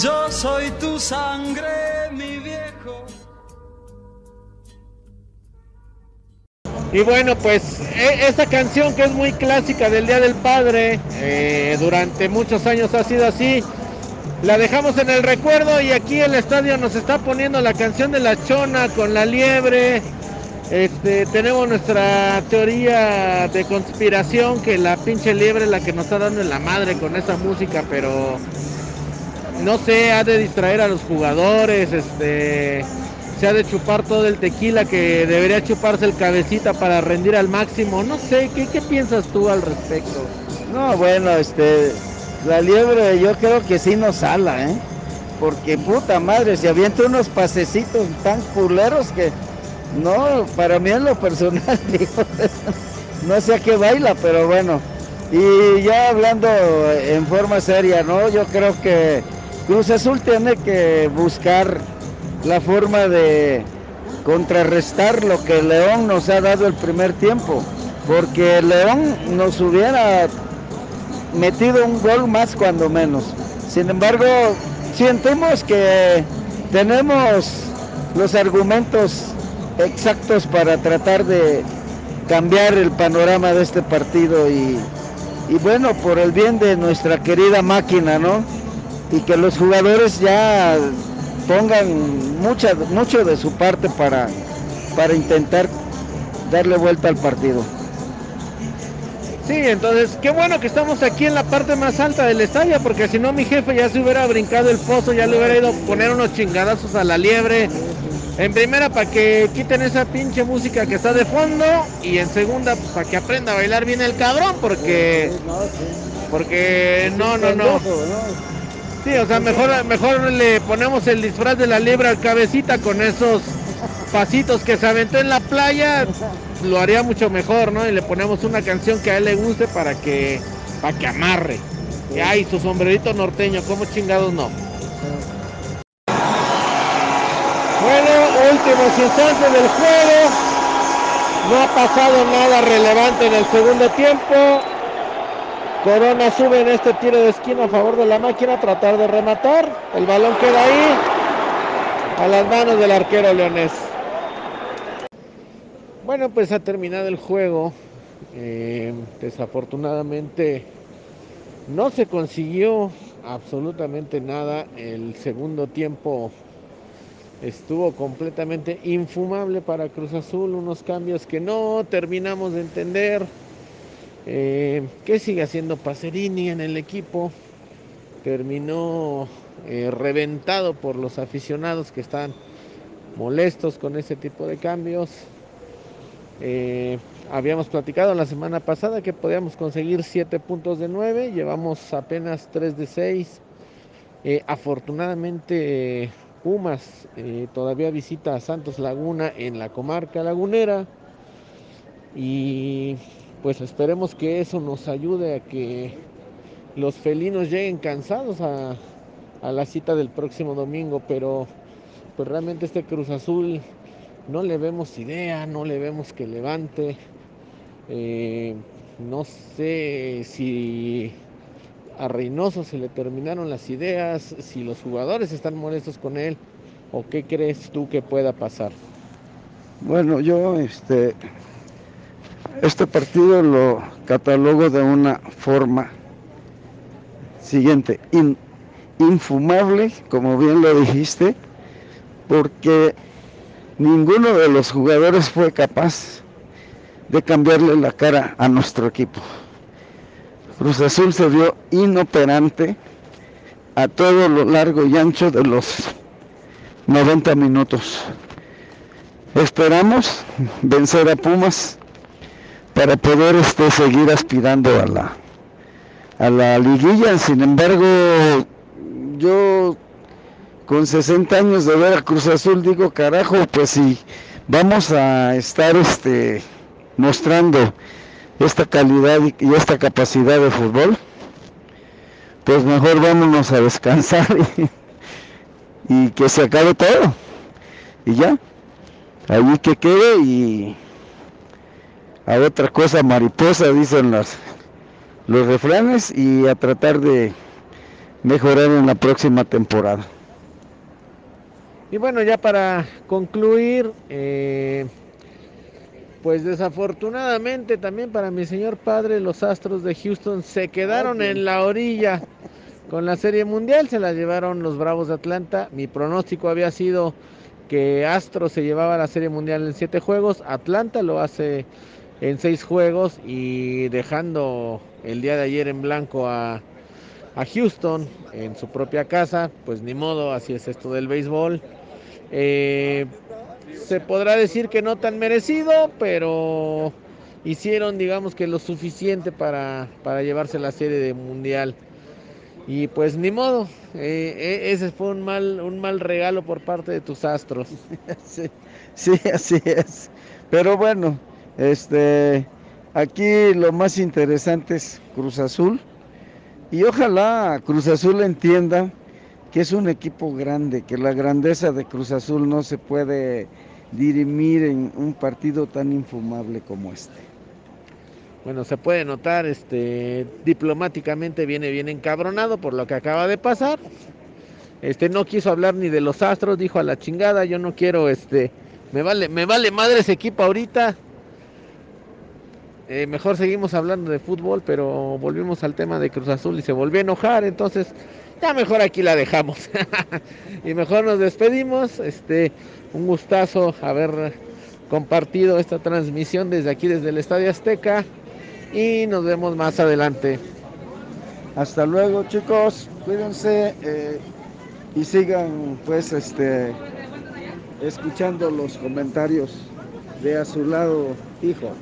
Yo soy tu sangre, mi viejo. Y bueno, pues e, esta canción que es muy clásica del Día del Padre, eh, durante muchos años ha sido así. La dejamos en el recuerdo y aquí el estadio nos está poniendo la canción de la chona con la liebre. Este, tenemos nuestra teoría de conspiración que la pinche liebre es la que nos está dando en la madre con esa música, pero no sé, ha de distraer a los jugadores, este, se ha de chupar todo el tequila que debería chuparse el cabecita para rendir al máximo. No sé, ¿qué, piensas tú al respecto? No, bueno, este, la liebre yo creo que sí nos sala, ¿eh? Porque puta madre, se avienta unos pasecitos tan culeros que no, para mí en lo personal, digo, no sé a qué baila, pero bueno. Y ya hablando en forma seria, ¿no? Yo creo que Cruz Azul tiene que buscar la forma de contrarrestar lo que León nos ha dado el primer tiempo, porque León nos hubiera metido un gol más cuando menos. Sin embargo, sentimos que tenemos los argumentos exactos para tratar de cambiar el panorama de este partido y, y bueno, por el bien de nuestra querida máquina, ¿no? Y que los jugadores ya pongan mucha, mucho de su parte para, para intentar darle vuelta al partido. Sí, entonces qué bueno que estamos aquí en la parte más alta del estadio, porque si no mi jefe ya se hubiera brincado el pozo, ya le hubiera ido a poner unos chingadazos a la liebre. En primera para que quiten esa pinche música que está de fondo y en segunda pues, para que aprenda a bailar bien el cabrón, porque porque no, no, no. Sí, o sea, mejor, mejor le ponemos el disfraz de la liebre al cabecita con esos pasitos que se aventó en la playa, lo haría mucho mejor, ¿no? Y le ponemos una canción que a él le guste para que, para que amarre. Y ay, su sombrerito norteño, ¿cómo chingados no? Bueno, últimos instantes del juego. No ha pasado nada relevante en el segundo tiempo. Corona sube en este tiro de esquina a favor de la máquina tratar de rematar. El balón queda ahí a las manos del arquero leonés. Bueno, pues ha terminado el juego. Eh, desafortunadamente no se consiguió absolutamente nada. El segundo tiempo estuvo completamente infumable para Cruz Azul. Unos cambios que no terminamos de entender eh, ¿Qué sigue haciendo Pacerini en el equipo? Terminó eh, reventado por los aficionados que están molestos con ese tipo de cambios. Eh, habíamos platicado la semana pasada que podíamos conseguir 7 puntos de 9, llevamos apenas 3 de 6. afortunadamente Pumas todavía visita a Santos Laguna en la comarca lagunera y pues esperemos que eso nos ayude a que los felinos lleguen cansados a, la cita del próximo domingo, pero pues realmente este Cruz Azul no le vemos idea, no le vemos que levante. Eh, no sé si a Reynoso se le terminaron las ideas, si los jugadores están molestos con él o qué crees tú que pueda pasar. Bueno, yo este este partido lo catalogo de una forma siguiente, infumable, como bien lo dijiste, porque ninguno de los jugadores fue capaz de cambiarle la cara a nuestro equipo. Cruz Azul se vio inoperante a todo lo largo y ancho de los 90 minutos. Esperamos vencer a Pumas para poder este, seguir aspirando a la, a la liguilla. Sin embargo, yo con 60 años de ver a Cruz Azul digo, carajo, pues si vamos a estar este, mostrando esta calidad y, esta capacidad de fútbol, pues mejor vámonos a descansar y, que se acabe todo. Y ya, ahí que quede y a otra cosa mariposa dicen las, los refranes y a tratar de mejorar en la próxima temporada. Y bueno, ya para concluir, eh, pues desafortunadamente también para mi señor padre, los Astros de Houston se quedaron en la orilla con la Serie Mundial, se la llevaron los Bravos de Atlanta. Mi pronóstico había sido que Astros se llevaba la Serie Mundial en siete juegos, Atlanta lo hace en seis juegos y dejando el día de ayer en blanco a, a Houston en su propia casa, pues ni modo, así es esto del béisbol. Eh, se podrá decir que no tan merecido, pero hicieron, digamos que lo suficiente para, para llevarse la serie de mundial. Y pues ni modo, eh, e, ese fue un mal, un mal regalo por parte de tus astros. sí, sí, así es. Pero bueno, este, aquí lo más interesante es Cruz Azul. Y ojalá Cruz Azul entienda que es un equipo grande, que la grandeza de Cruz Azul no se puede dirimir en un partido tan infumable como este. Bueno, se puede notar, este, diplomáticamente viene bien encabronado por lo que acaba de pasar. Este no quiso hablar ni de los Astros, dijo a la chingada, yo no quiero, este, me vale, me vale madre ese equipo ahorita. Eh, mejor seguimos hablando de fútbol, pero volvimos al tema de Cruz Azul y se volvió a enojar, entonces ya mejor aquí la dejamos. y mejor nos despedimos. Este, un gustazo haber compartido esta transmisión desde aquí, desde el Estadio Azteca. Y nos vemos más adelante. Hasta luego, chicos. Cuídense eh, y sigan, pues, este, escuchando los comentarios de a su lado, hijo.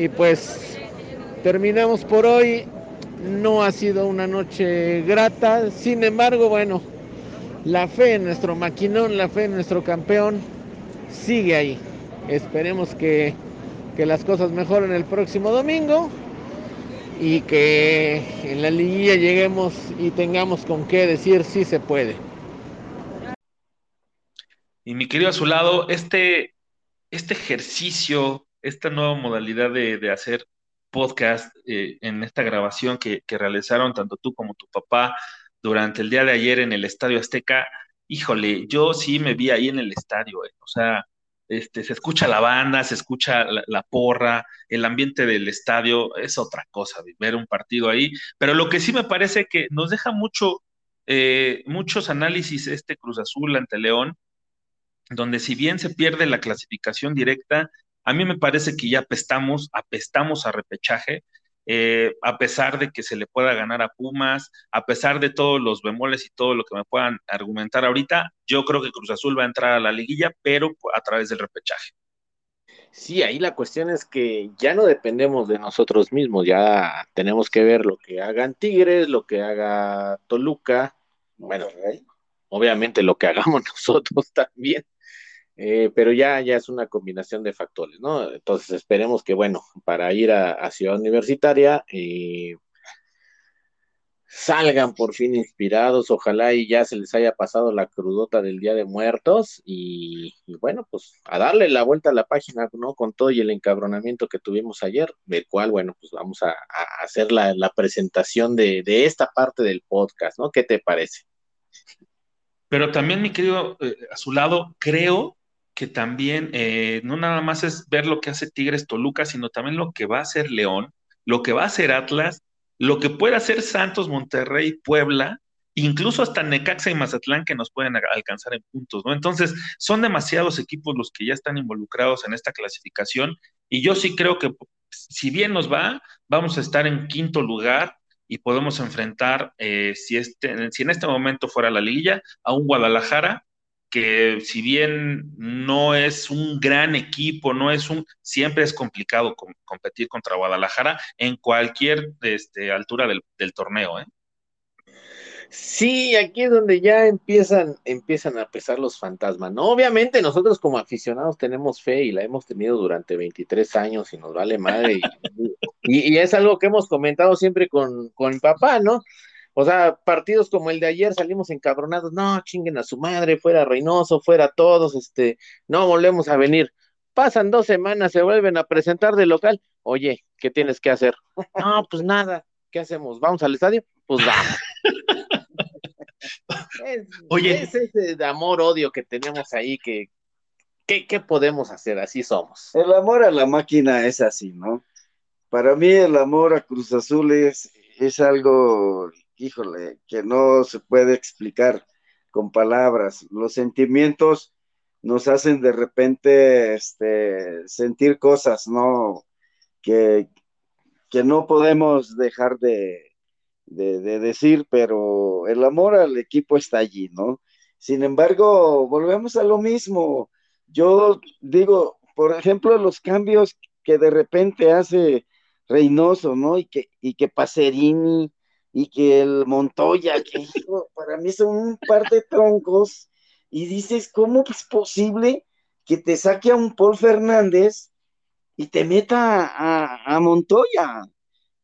Y pues terminamos por hoy no ha sido una noche grata, sin embargo, bueno, la fe en nuestro maquinón, la fe en nuestro campeón sigue ahí. Esperemos que, que las cosas mejoren el próximo domingo y que en la liguilla lleguemos y tengamos con qué decir si se puede. Y mi querido a su lado, este, este ejercicio, esta nueva modalidad de, de hacer podcast, eh, en esta grabación que, realizaron tanto tú como tu papá durante el día de ayer en el Estadio Azteca, híjole, yo sí me vi ahí en el estadio, eh, o sea, este, se escucha la banda, se escucha la, porra, el ambiente del estadio, es otra cosa, ver un partido ahí, pero lo que sí me parece que nos deja mucho, eh, muchos análisis este Cruz Azul ante León, donde si bien se pierde la clasificación directa, a mí me parece que ya apestamos, apestamos a repechaje, eh, a pesar de que se le pueda ganar a Pumas, a pesar de todos los bemoles y todo lo que me puedan argumentar ahorita, yo creo que Cruz Azul va a entrar a la liguilla, pero a través del repechaje. Sí, ahí la cuestión es que ya no dependemos de nosotros mismos, ya tenemos que ver lo que hagan Tigres, lo que haga Toluca, bueno, obviamente lo que hagamos nosotros también, eh, pero ya, ya es una combinación de factores, ¿no? Entonces esperemos que, bueno, para ir a, Ciudad Universitaria eh, salgan por fin inspirados, ojalá y ya se les haya pasado la crudota del Día de Muertos y, bueno, pues a darle la vuelta a la página, ¿no? Con todo y el encabronamiento que tuvimos ayer, del cual, bueno, pues vamos a, hacer la, presentación de, esta parte del podcast, ¿no? ¿Qué te parece? Pero también, mi querido, eh, a su lado, creo que también eh, no nada más es ver lo que hace Tigres Toluca, sino también lo que va a hacer León, lo que va a hacer Atlas lo que puede hacer Santos, Monterrey, Puebla, incluso hasta Necaxa y Mazatlán que nos pueden alcanzar en puntos, ¿no? Entonces, son demasiados equipos los que ya están involucrados en esta clasificación y yo sí creo que si bien nos va, vamos a estar en quinto lugar y podemos enfrentar, eh, si, este, si en este momento fuera la liguilla, a un Guadalajara que si bien no es un gran equipo, no es un, siempre es complicado competir contra Guadalajara en cualquier este, altura del, del torneo, ¿eh? Sí, aquí es donde ya empiezan, empiezan a pesar los fantasmas, ¿no? Obviamente nosotros como aficionados tenemos fe y la hemos tenido durante 23 años y nos vale madre. Y, y, es algo que hemos comentado siempre con, con mi papá, ¿no? O sea, partidos como el de ayer salimos encabronados, no, chinguen a su madre, fuera Reynoso, fuera todos, este, no volvemos a venir. Pasan dos semanas, se vuelven a presentar de local. Oye, ¿qué tienes que hacer? No, pues nada, ¿qué hacemos? ¿Vamos al estadio? Pues vamos. Es, Oye. Es ese amor-odio que tenemos ahí que, ¿qué podemos hacer? Así somos. El amor a la máquina es así, ¿no? Para mí el amor a Cruz Azul es, es algo, híjole, que no se puede explicar con palabras. Los sentimientos nos hacen de repente este, sentir cosas, ¿no? Que, que no podemos dejar de, de, decir, pero el amor al equipo está allí, ¿no? Sin embargo, volvemos a lo mismo. Yo digo, por ejemplo, los cambios que de repente hace Reynoso, ¿no? Y que, y que Pacerini y que el Montoya, que para mí son un par de troncos, y dices, ¿cómo es posible que te saque a un Paul Fernández y te meta a, a Montoya?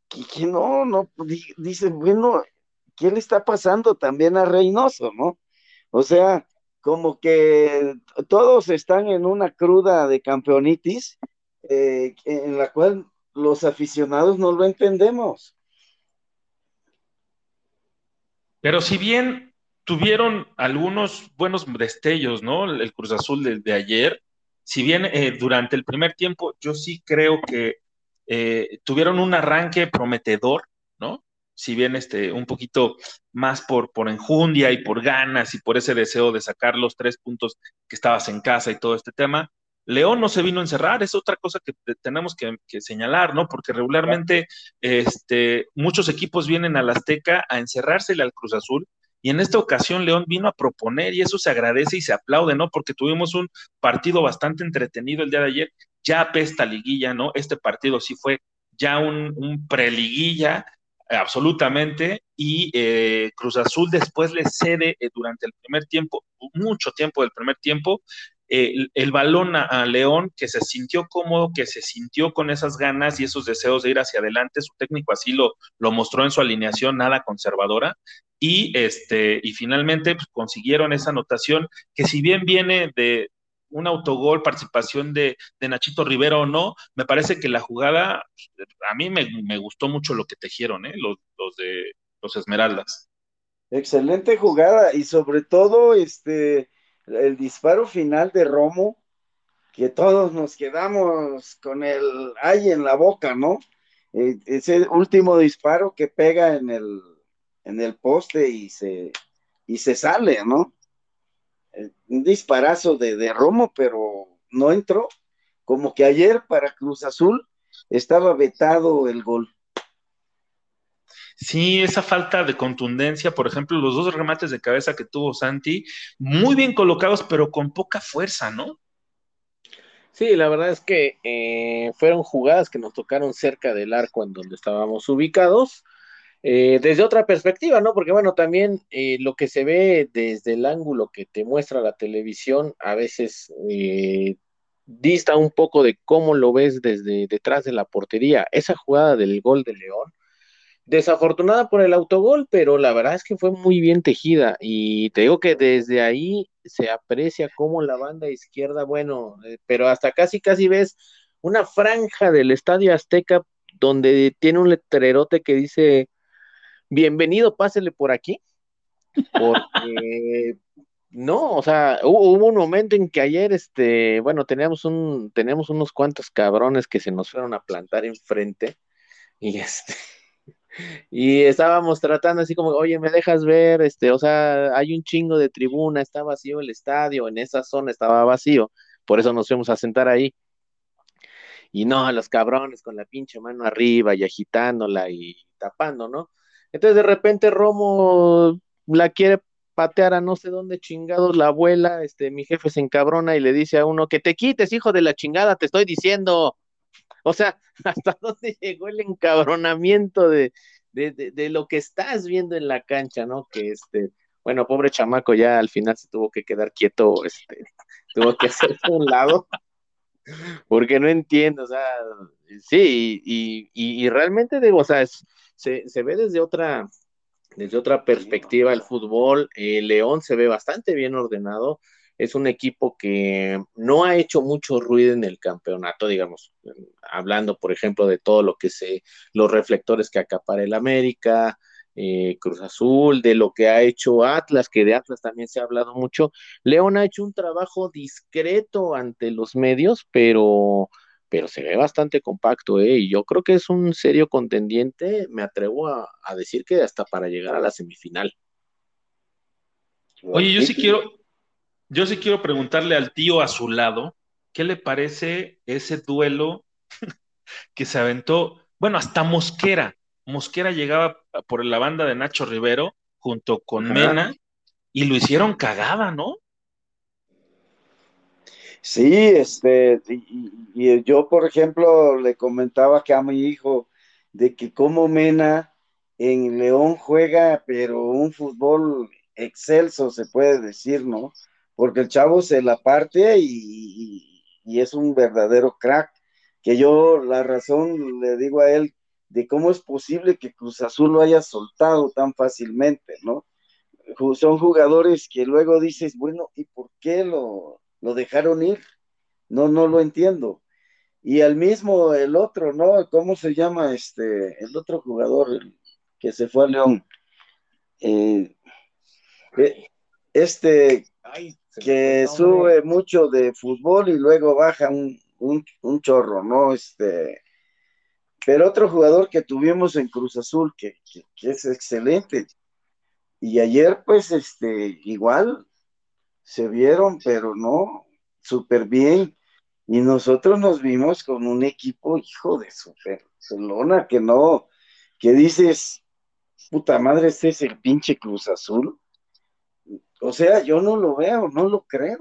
que, no, no, dice, bueno, ¿qué le está pasando también a Reynoso, no? O sea, como que todos están en una cruda de campeonitis eh, en la cual los aficionados no lo entendemos. Pero si bien tuvieron algunos buenos destellos, ¿no? El Cruz Azul de, ayer, si bien eh, durante el primer tiempo yo sí creo que eh, tuvieron un arranque prometedor, ¿no? Si bien este, un poquito más por, por enjundia y por ganas y por ese deseo de sacar los tres puntos que estabas en casa y todo este tema, León no se vino a encerrar, es otra cosa que tenemos que, señalar, ¿no? Porque regularmente este, muchos equipos vienen al Azteca a encerrársele al Cruz Azul y en esta ocasión León vino a proponer y eso se agradece y se aplaude, ¿no? Porque tuvimos un partido bastante entretenido el día de ayer ya apesta liguilla, ¿no? Este partido sí fue ya un, un preliguilla absolutamente y eh, Cruz Azul después le cede eh, durante el primer tiempo, mucho tiempo del primer tiempo, el, balón a, León, que se sintió cómodo, que se sintió con esas ganas y esos deseos de ir hacia adelante. Su técnico así lo, lo mostró en su alineación, nada conservadora. Y, este, y finalmente pues, consiguieron esa anotación que si bien viene de, un autogol, participación de, Nachito Rivera o no, me parece que la jugada, a mí me, gustó mucho lo que tejieron, ¿eh? los, de los Esmeraldas. Excelente jugada y sobre todo este el disparo final de Romo, que todos nos quedamos con el ay en la boca, ¿no? E, ese último disparo que pega en el, en el poste y se, y se sale, ¿no? un disparazo de, de Romo, pero no entró. Como que ayer para Cruz Azul estaba vetado el gol. Sí, esa falta de contundencia, por ejemplo, los dos remates de cabeza que tuvo Santi, muy bien colocados, pero con poca fuerza, ¿no? Sí, la verdad es que eh, fueron jugadas que nos tocaron cerca del arco en donde estábamos ubicados eh, desde otra perspectiva, ¿no? Porque bueno, también eh, lo que se ve desde el ángulo que te muestra la televisión a veces dista un poco de cómo lo ves desde detrás de la portería. Esa jugada del gol de León, desafortunada por el autogol, pero la verdad es que fue muy bien tejida y te digo que desde ahí se aprecia cómo la banda izquierda, bueno, pero hasta casi casi ves una franja del Estadio Azteca donde tiene un letrerote que dice bienvenido, pásele por aquí, porque no, o sea, hubo, un momento en que ayer, este, bueno, teníamos un, teníamos unos cuantos cabrones que se nos fueron a plantar enfrente, y este, y estábamos tratando así como, oye, ¿me dejas ver? Este, o sea, hay un chingo de tribuna, está vacío el estadio, en esa zona estaba vacío, por eso nos fuimos a sentar ahí. Y no, los cabrones con la pinche mano arriba y agitándola y tapando, ¿no? Entonces de repente Romo la quiere patear a no sé dónde chingados la abuela, este, mi jefe se encabrona y le dice a uno, que te quites, hijo de la chingada, te estoy diciendo. O sea, ¿hasta dónde llegó el encabronamiento de, de, de, lo que estás viendo en la cancha, ¿no? Que este, bueno, pobre chamaco ya al final se tuvo que quedar quieto, este, tuvo que hacerse un lado, porque no entiendo, o sea, sí, y, y, realmente digo, o sea, se, se ve desde otra, desde otra perspectiva el fútbol. Eh, León se ve bastante bien ordenado. Es un equipo que no ha hecho mucho ruido en el campeonato, digamos, hablando, por ejemplo, de todo lo que se, los reflectores que acapara el América, eh, Cruz Azul, de lo que ha hecho Atlas, que de Atlas también se ha hablado mucho. León ha hecho un trabajo discreto ante los medios, pero pero se ve bastante compacto, ¿eh? Y yo creo que es un serio contendiente, me atrevo a, decir que hasta para llegar a la semifinal. Oye, yo sí quiero, yo sí quiero preguntarle al tío a su lado, ¿qué le parece ese duelo que se aventó? Bueno, hasta Mosquera. Mosquera llegaba por la banda de Nacho Rivero junto con Mena y lo hicieron cagada, ¿no? Sí, este, y, yo, por ejemplo, le comentaba que a mi hijo de que como Mena en León juega, pero un fútbol excelso, se puede decir, ¿no? Porque el chavo se la parte y, y es un verdadero crack. Que yo la razón le digo a él de cómo es posible que Cruz Azul lo haya soltado tan fácilmente, ¿no? Son jugadores que luego dices, bueno, ¿y por qué lo, lo dejaron ir. No, no lo entiendo. Y al mismo, el otro, ¿no? ¿Cómo se llama este, el otro jugador que se fue a León? Eh, eh, este que sube mucho de fútbol y luego baja un, un, chorro, ¿no? Este, pero otro jugador que tuvimos en Cruz Azul, que, que, es excelente. Y ayer, pues, este, igual, se vieron, pero no, súper bien. Y nosotros nos vimos con un equipo, hijo de su Barcelona, que no, que dices, puta madre, este es el pinche Cruz Azul. O sea, yo no lo veo, no lo creo.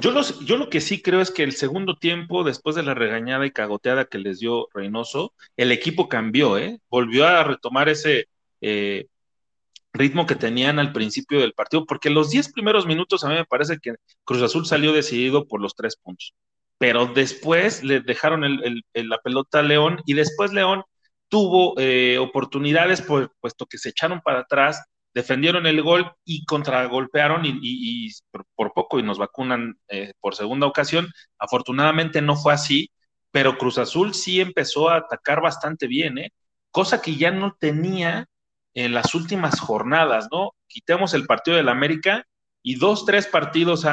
Yo, yo lo que sí creo es que el segundo tiempo, después de la regañada y cagoteada que les dio Reynoso, el equipo cambió, ¿eh? Volvió a retomar ese eh, ritmo que tenían al principio del partido, porque los 10 primeros minutos a mí me parece que Cruz Azul salió decidido por los tres puntos, pero después le dejaron la pelota a León y después León tuvo eh, oportunidades, puesto que se echaron para atrás, defendieron el gol y contragolpearon y, y, por, poco y nos vacunan eh, por segunda ocasión. Afortunadamente no fue así, pero Cruz Azul sí empezó a atacar bastante bien, ¿eh? cosa que ya no tenía en las últimas jornadas, ¿no? Quitemos el partido del América y dos, tres partidos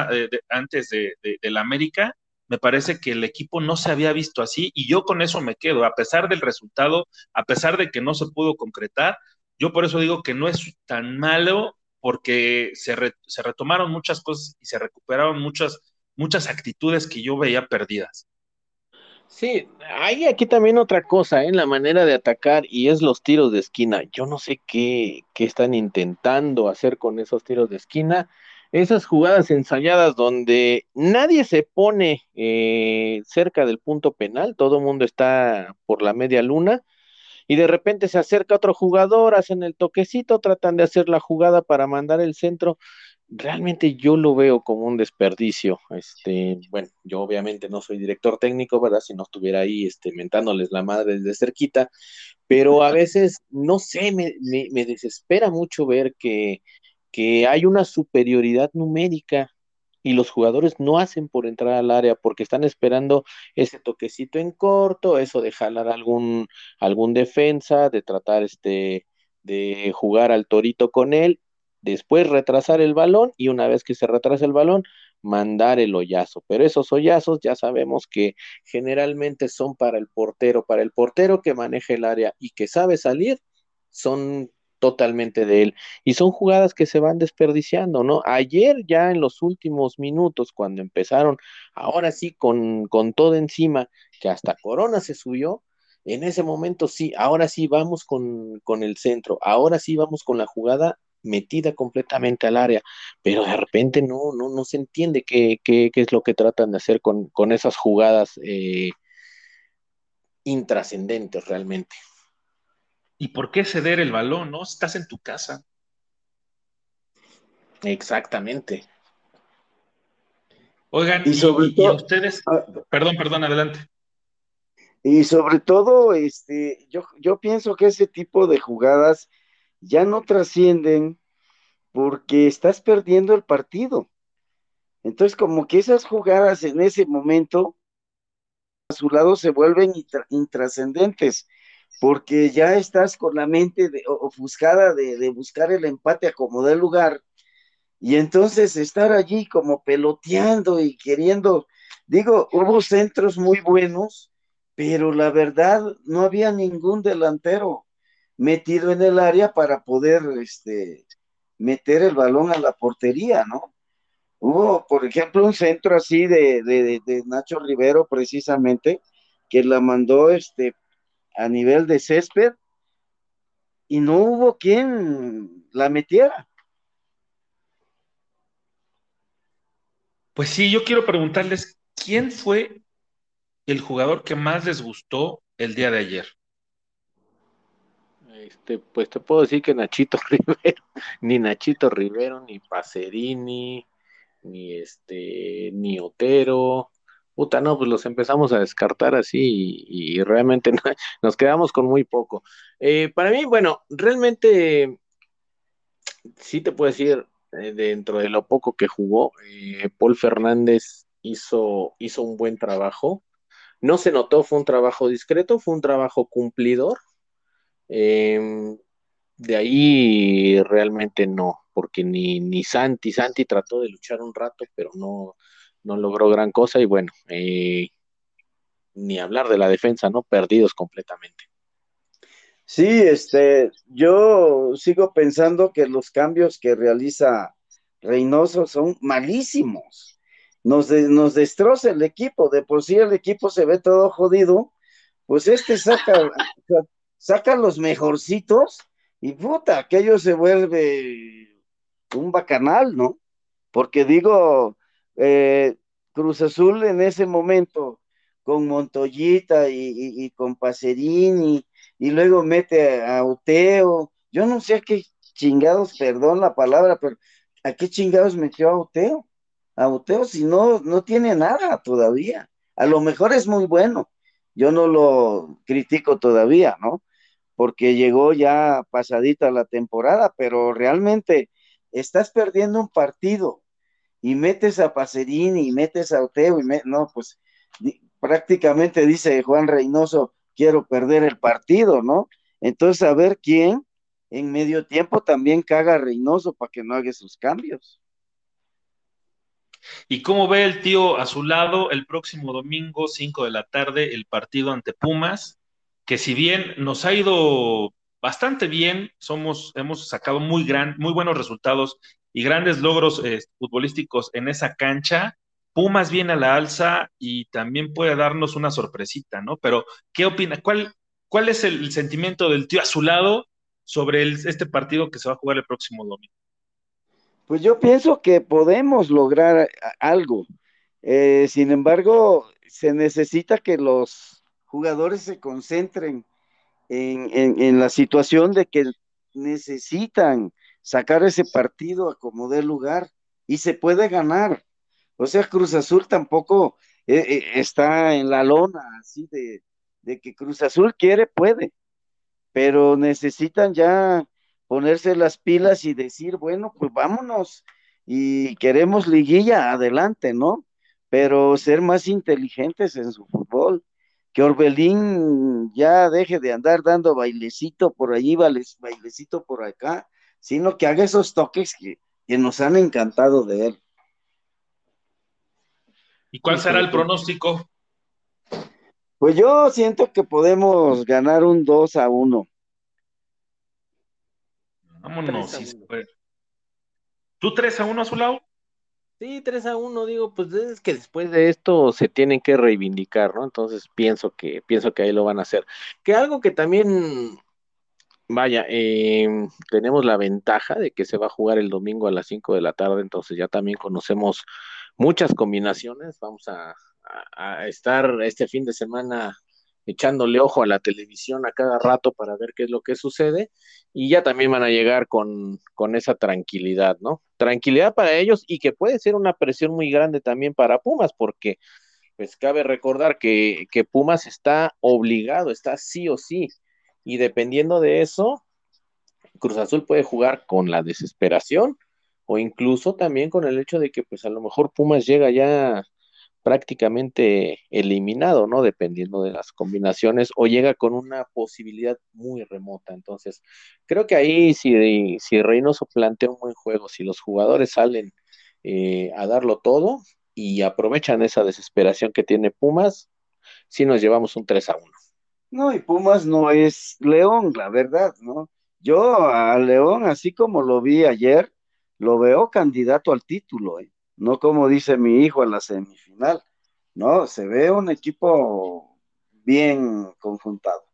antes de, del América, me parece que el equipo no se había visto así y yo con eso me quedo, a pesar del resultado, a pesar de que no se pudo concretar, yo por eso digo que no es tan malo porque se, se retomaron muchas cosas y se recuperaron muchas, muchas actitudes que yo veía perdidas. Sí, hay aquí también otra cosa, ¿eh? en la manera de atacar y es los tiros de esquina. Yo no sé qué, qué están intentando hacer con esos tiros de esquina. Esas jugadas ensayadas donde nadie se pone eh, cerca del punto penal, todo el mundo está por la media luna y de repente se acerca otro jugador, hacen el toquecito, tratan de hacer la jugada para mandar el centro realmente yo lo veo como un desperdicio. Este, bueno, yo obviamente no soy director técnico, ¿verdad? Si no estuviera ahí este, mentándoles la madre desde cerquita, pero a veces, no sé, me, me, desespera mucho ver que, que hay una superioridad numérica y los jugadores no hacen por entrar al área porque están esperando ese toquecito en corto, eso de jalar algún, algún defensa, de tratar este de jugar al torito con él después retrasar el balón y una vez que se retrasa el balón, mandar el hoyazo. Pero esos hoyazos ya sabemos que generalmente son para el portero, para el portero que maneja el área y que sabe salir, son totalmente de él. Y son jugadas que se van desperdiciando, ¿no? Ayer ya en los últimos minutos, cuando empezaron, ahora sí, con, con todo encima, que hasta Corona se subió, en ese momento sí, ahora sí vamos con, con el centro, ahora sí vamos con la jugada metida completamente al área, pero de repente no, no, no se entiende qué, qué, qué es lo que tratan de hacer con, con esas jugadas eh, intrascendentes realmente. ¿Y por qué ceder el balón? ¿No? Estás en tu casa. Exactamente. Oigan, y, sobre todo, ustedes, ah, perdón, perdón, adelante. Y sobre todo, este, yo, yo pienso que ese tipo de jugadas ya no trascienden porque estás perdiendo el partido. Entonces, como que esas jugadas en ese momento a su lado se vuelven intrascendentes, porque ya estás con la mente ofuscada de, buscar el empate a como del lugar, y entonces estar allí como peloteando y queriendo, digo, hubo centros muy buenos, pero la verdad no había ningún delantero metido en el área para poder este, meter el balón a la portería, ¿no? Hubo, por ejemplo, un centro así de, de, Nacho Rivero, precisamente, que la mandó este, a nivel de césped y no hubo quien la metiera. Pues sí, yo quiero preguntarles, ¿quién fue el jugador que más les gustó el día de ayer? Este, pues te puedo decir que Nachito Rivero, ni Nachito Rivero, ni Pacerini, ni este, ni Otero, no, pues los empezamos a descartar así y, realmente nos quedamos con muy poco. Eh, para mí, bueno, realmente sí te puedo decir, eh, dentro de lo poco que jugó, eh, Paul Fernández hizo, hizo un buen trabajo. No se notó, fue un trabajo discreto, fue un trabajo cumplidor, Em, de ahí realmente no, porque ni, ni Santi, Santi trató de luchar un rato, pero no, no logró gran cosa y bueno, eh, ni hablar de la defensa, ¿no? Perdidos completamente. Sí, este, yo sigo pensando que los cambios que realiza Reynoso son malísimos. Nos, nos destroza el equipo, de por sí el equipo se ve todo jodido, pues este saca, sacan los mejorcitos y puta, aquello se vuelve un bacanal, ¿no? Porque digo, eh, Cruz Azul en ese momento, con Montoyita y, con Pacerini, y luego mete a Uteo, yo no sé a qué chingados, perdón la palabra, pero ¿a qué chingados metió a Uteo? A Uteo si no, no tiene nada todavía. A lo mejor es muy bueno, yo no lo critico todavía, ¿no? porque llegó ya pasadita la temporada, pero realmente estás perdiendo un partido y metes a Pacerini y metes a Oteo y no, pues prácticamente dice Juan Reynoso, quiero perder el partido, ¿no? Entonces, a ver quién en medio tiempo también caga a Reynoso para que no haga sus cambios. ¿Y cómo ve el tío a su lado el próximo domingo, 5 de la tarde, el partido ante Pumas? que si bien nos ha ido bastante bien, somos, hemos sacado muy, gran, muy buenos resultados y grandes logros eh, futbolísticos en esa cancha, Pumas viene a la alza y también puede darnos una sorpresita, ¿no? Pero, ¿qué opina? ¿Cuál, cuál es el, sentimiento del tío a su lado sobre este partido que se va a jugar el próximo domingo? Pues yo pienso que podemos lograr algo. Eh, sin embargo, se necesita que los jugadores se concentren en, la situación de que necesitan sacar ese partido a como lugar y se puede ganar. O sea, Cruz Azul tampoco eh, eh, está en la lona así de, de que Cruz Azul quiere, puede, pero necesitan ya ponerse las pilas y decir, bueno, pues vámonos y queremos liguilla, adelante, ¿no? Pero ser más inteligentes en su fútbol que Orbelín ya deje de andar dando bailecito por allí, bailecito por acá, sino que haga esos toques que, nos han encantado de él. ¿Y cuál será el pronóstico? Pues yo siento que podemos ganar un 2 a 1. Vámonos. Sí, ¿Tú 3 a 1 a su lado? Sí, 3 a 1, digo, pues es que después de esto se tienen que reivindicar, ¿no? Entonces pienso que, pienso que ahí lo van a hacer. Que algo que también, vaya, eh, tenemos la ventaja de que se va a jugar el domingo a las 5 de la tarde, entonces ya también conocemos muchas combinaciones. Vamos a, a estar este fin de semana echándole ojo a la televisión a cada rato para ver qué es lo que sucede y ya también van a llegar con, con, esa tranquilidad, ¿no? Tranquilidad para ellos y que puede ser una presión muy grande también para Pumas porque pues cabe recordar que, que Pumas está obligado, está sí o sí y dependiendo de eso, Cruz Azul puede jugar con la desesperación o incluso también con el hecho de que pues a lo mejor Pumas llega ya prácticamente eliminado, ¿no? Dependiendo de las combinaciones, o llega con una posibilidad muy remota. Entonces, creo que ahí si, si Reynoso plantea un buen juego, si los jugadores salen eh, a darlo todo y aprovechan esa desesperación que tiene Pumas, sí nos llevamos un 3 a 1. No, y Pumas no es León, la verdad, ¿no? Yo a León, así como lo vi ayer, lo veo candidato al título, ¿eh? no como dice mi hijo en la semifinal, ¿no? Se ve un equipo bien conjuntado.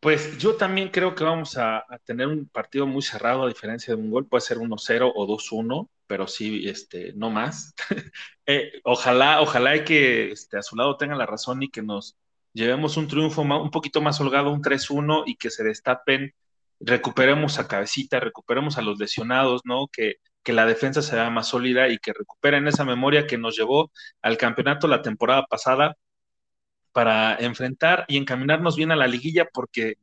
Pues yo también creo que vamos a, tener un partido muy cerrado, a diferencia de un gol, puede ser 1-0 o 2-1, pero sí, este, no más. Eh, ojalá, ojalá que este, a su lado tengan la razón y que nos llevemos un triunfo un poquito más holgado, un 3-1 y que se destapen, recuperemos a cabecita, recuperemos a los lesionados, ¿no? Que que la defensa sea más sólida y que recuperen esa memoria que nos llevó al campeonato la temporada pasada para enfrentar y encaminarnos bien a la liguilla porque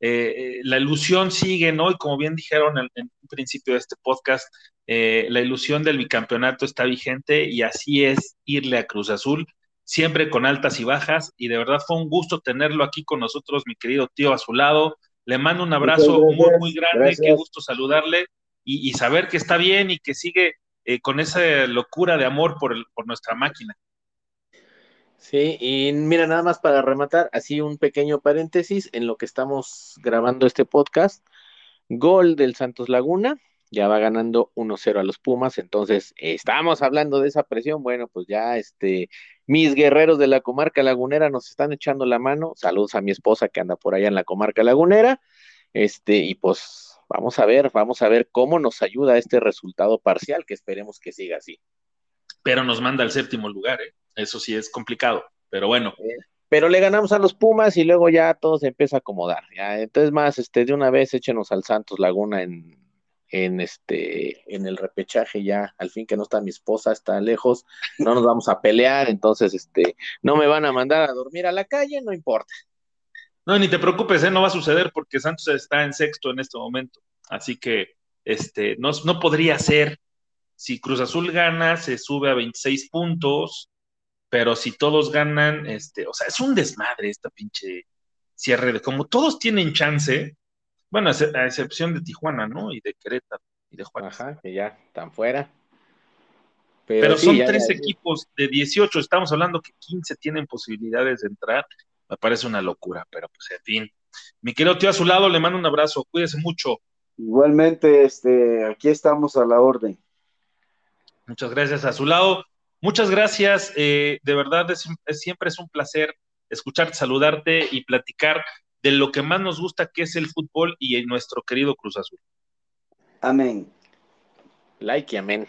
eh, la ilusión sigue, ¿no? Y como bien dijeron en, en un principio de este podcast, eh, la ilusión del bicampeonato está vigente y así es irle a Cruz Azul, siempre con altas y bajas. Y de verdad fue un gusto tenerlo aquí con nosotros, mi querido tío, a su lado. Le mando un abrazo muy, muy grande, qué gusto saludarle y, saber que está bien y que sigue eh, con esa locura de amor por, por nuestra máquina. Sí, y mira, nada más para rematar, así un pequeño paréntesis en lo que estamos grabando este podcast. Gol del Santos Laguna, ya va ganando 1-0 a los Pumas, entonces estamos hablando de esa presión, bueno, pues ya este, mis guerreros de la comarca lagunera nos están echando la mano, saludos a mi esposa que anda por allá en la comarca lagunera, este, y pues Vamos a ver, vamos a ver cómo nos ayuda este resultado parcial, que esperemos que siga así. Pero nos manda al séptimo lugar, ¿eh? Eso sí es complicado, pero bueno. Eh, pero le ganamos a los Pumas y luego ya todo se empieza a acomodar. ¿ya? Entonces, más, este, de una vez échenos al Santos Laguna en, en este, en el repechaje ya, al fin que no está mi esposa, está lejos, no nos vamos a pelear, entonces, este, no me van a mandar a dormir a la calle, no importa. No, ni te preocupes, ¿eh? no va a suceder porque Santos está en sexto en este momento. Así que este, no, no podría ser. Si Cruz Azul gana, se sube a 26 puntos, pero si todos ganan, este, o sea, es un desmadre esta pinche cierre de como todos tienen chance, bueno, a excepción de Tijuana, ¿no? Y de Querétaro y de Juárez. Ajá, que ya están fuera. Pero, son tres equipos de 18, estamos hablando que 15 tienen posibilidades de entrar me parece una locura, pero pues en fin. Mi querido tío a su lado, le mando un abrazo, cuídese mucho. Igualmente, este, aquí estamos a la orden. Muchas gracias a su lado. Muchas gracias, eh, de verdad es, siempre es un placer escucharte, saludarte y platicar de lo que más nos gusta, que es el fútbol y nuestro querido Cruz Azul. Amén. Like y amén.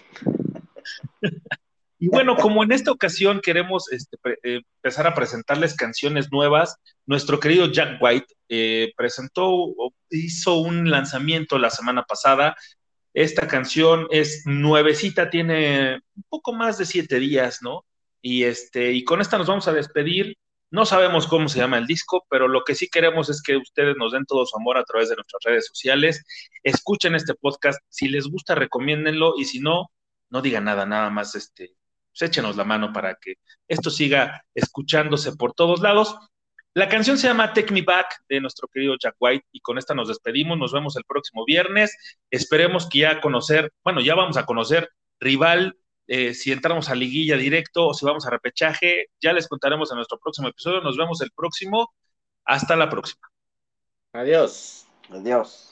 Y bueno, como en esta ocasión queremos este, eh, empezar a presentarles canciones nuevas, nuestro querido Jack White eh, presentó, hizo un lanzamiento la semana pasada. Esta canción es nuevecita, tiene un poco más de siete días, ¿no? Y, este, y con esta nos vamos a despedir. No sabemos cómo se llama el disco, pero lo que sí queremos es que ustedes nos den todo su amor a través de nuestras redes sociales. Escuchen este podcast. Si les gusta, recomiéndenlo. Y si no, no digan nada, nada más este, pues échenos la mano para que esto siga escuchándose por todos lados. La canción se llama Take Me Back de nuestro querido Jack White y con esta nos despedimos, nos vemos el próximo viernes. Esperemos que ya conocer, bueno, ya vamos a conocer rival eh, si entramos a liguilla directo o si vamos a repechaje, ya les contaremos en nuestro próximo episodio. Nos vemos el próximo. Hasta la próxima. Adiós. Adiós.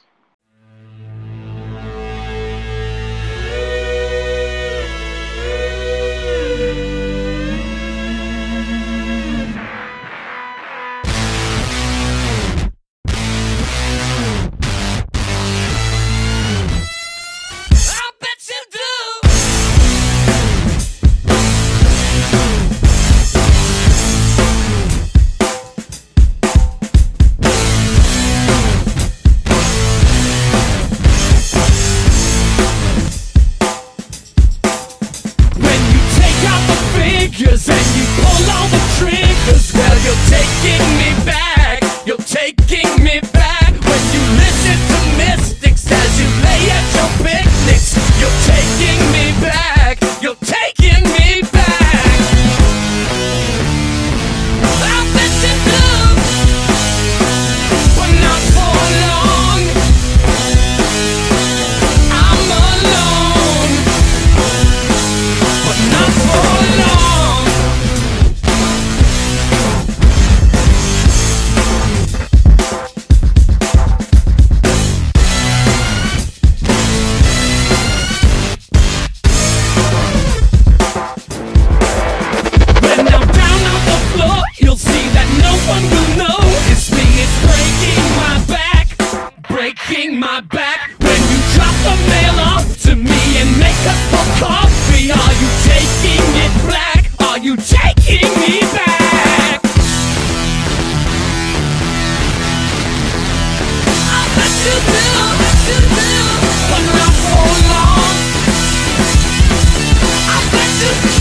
And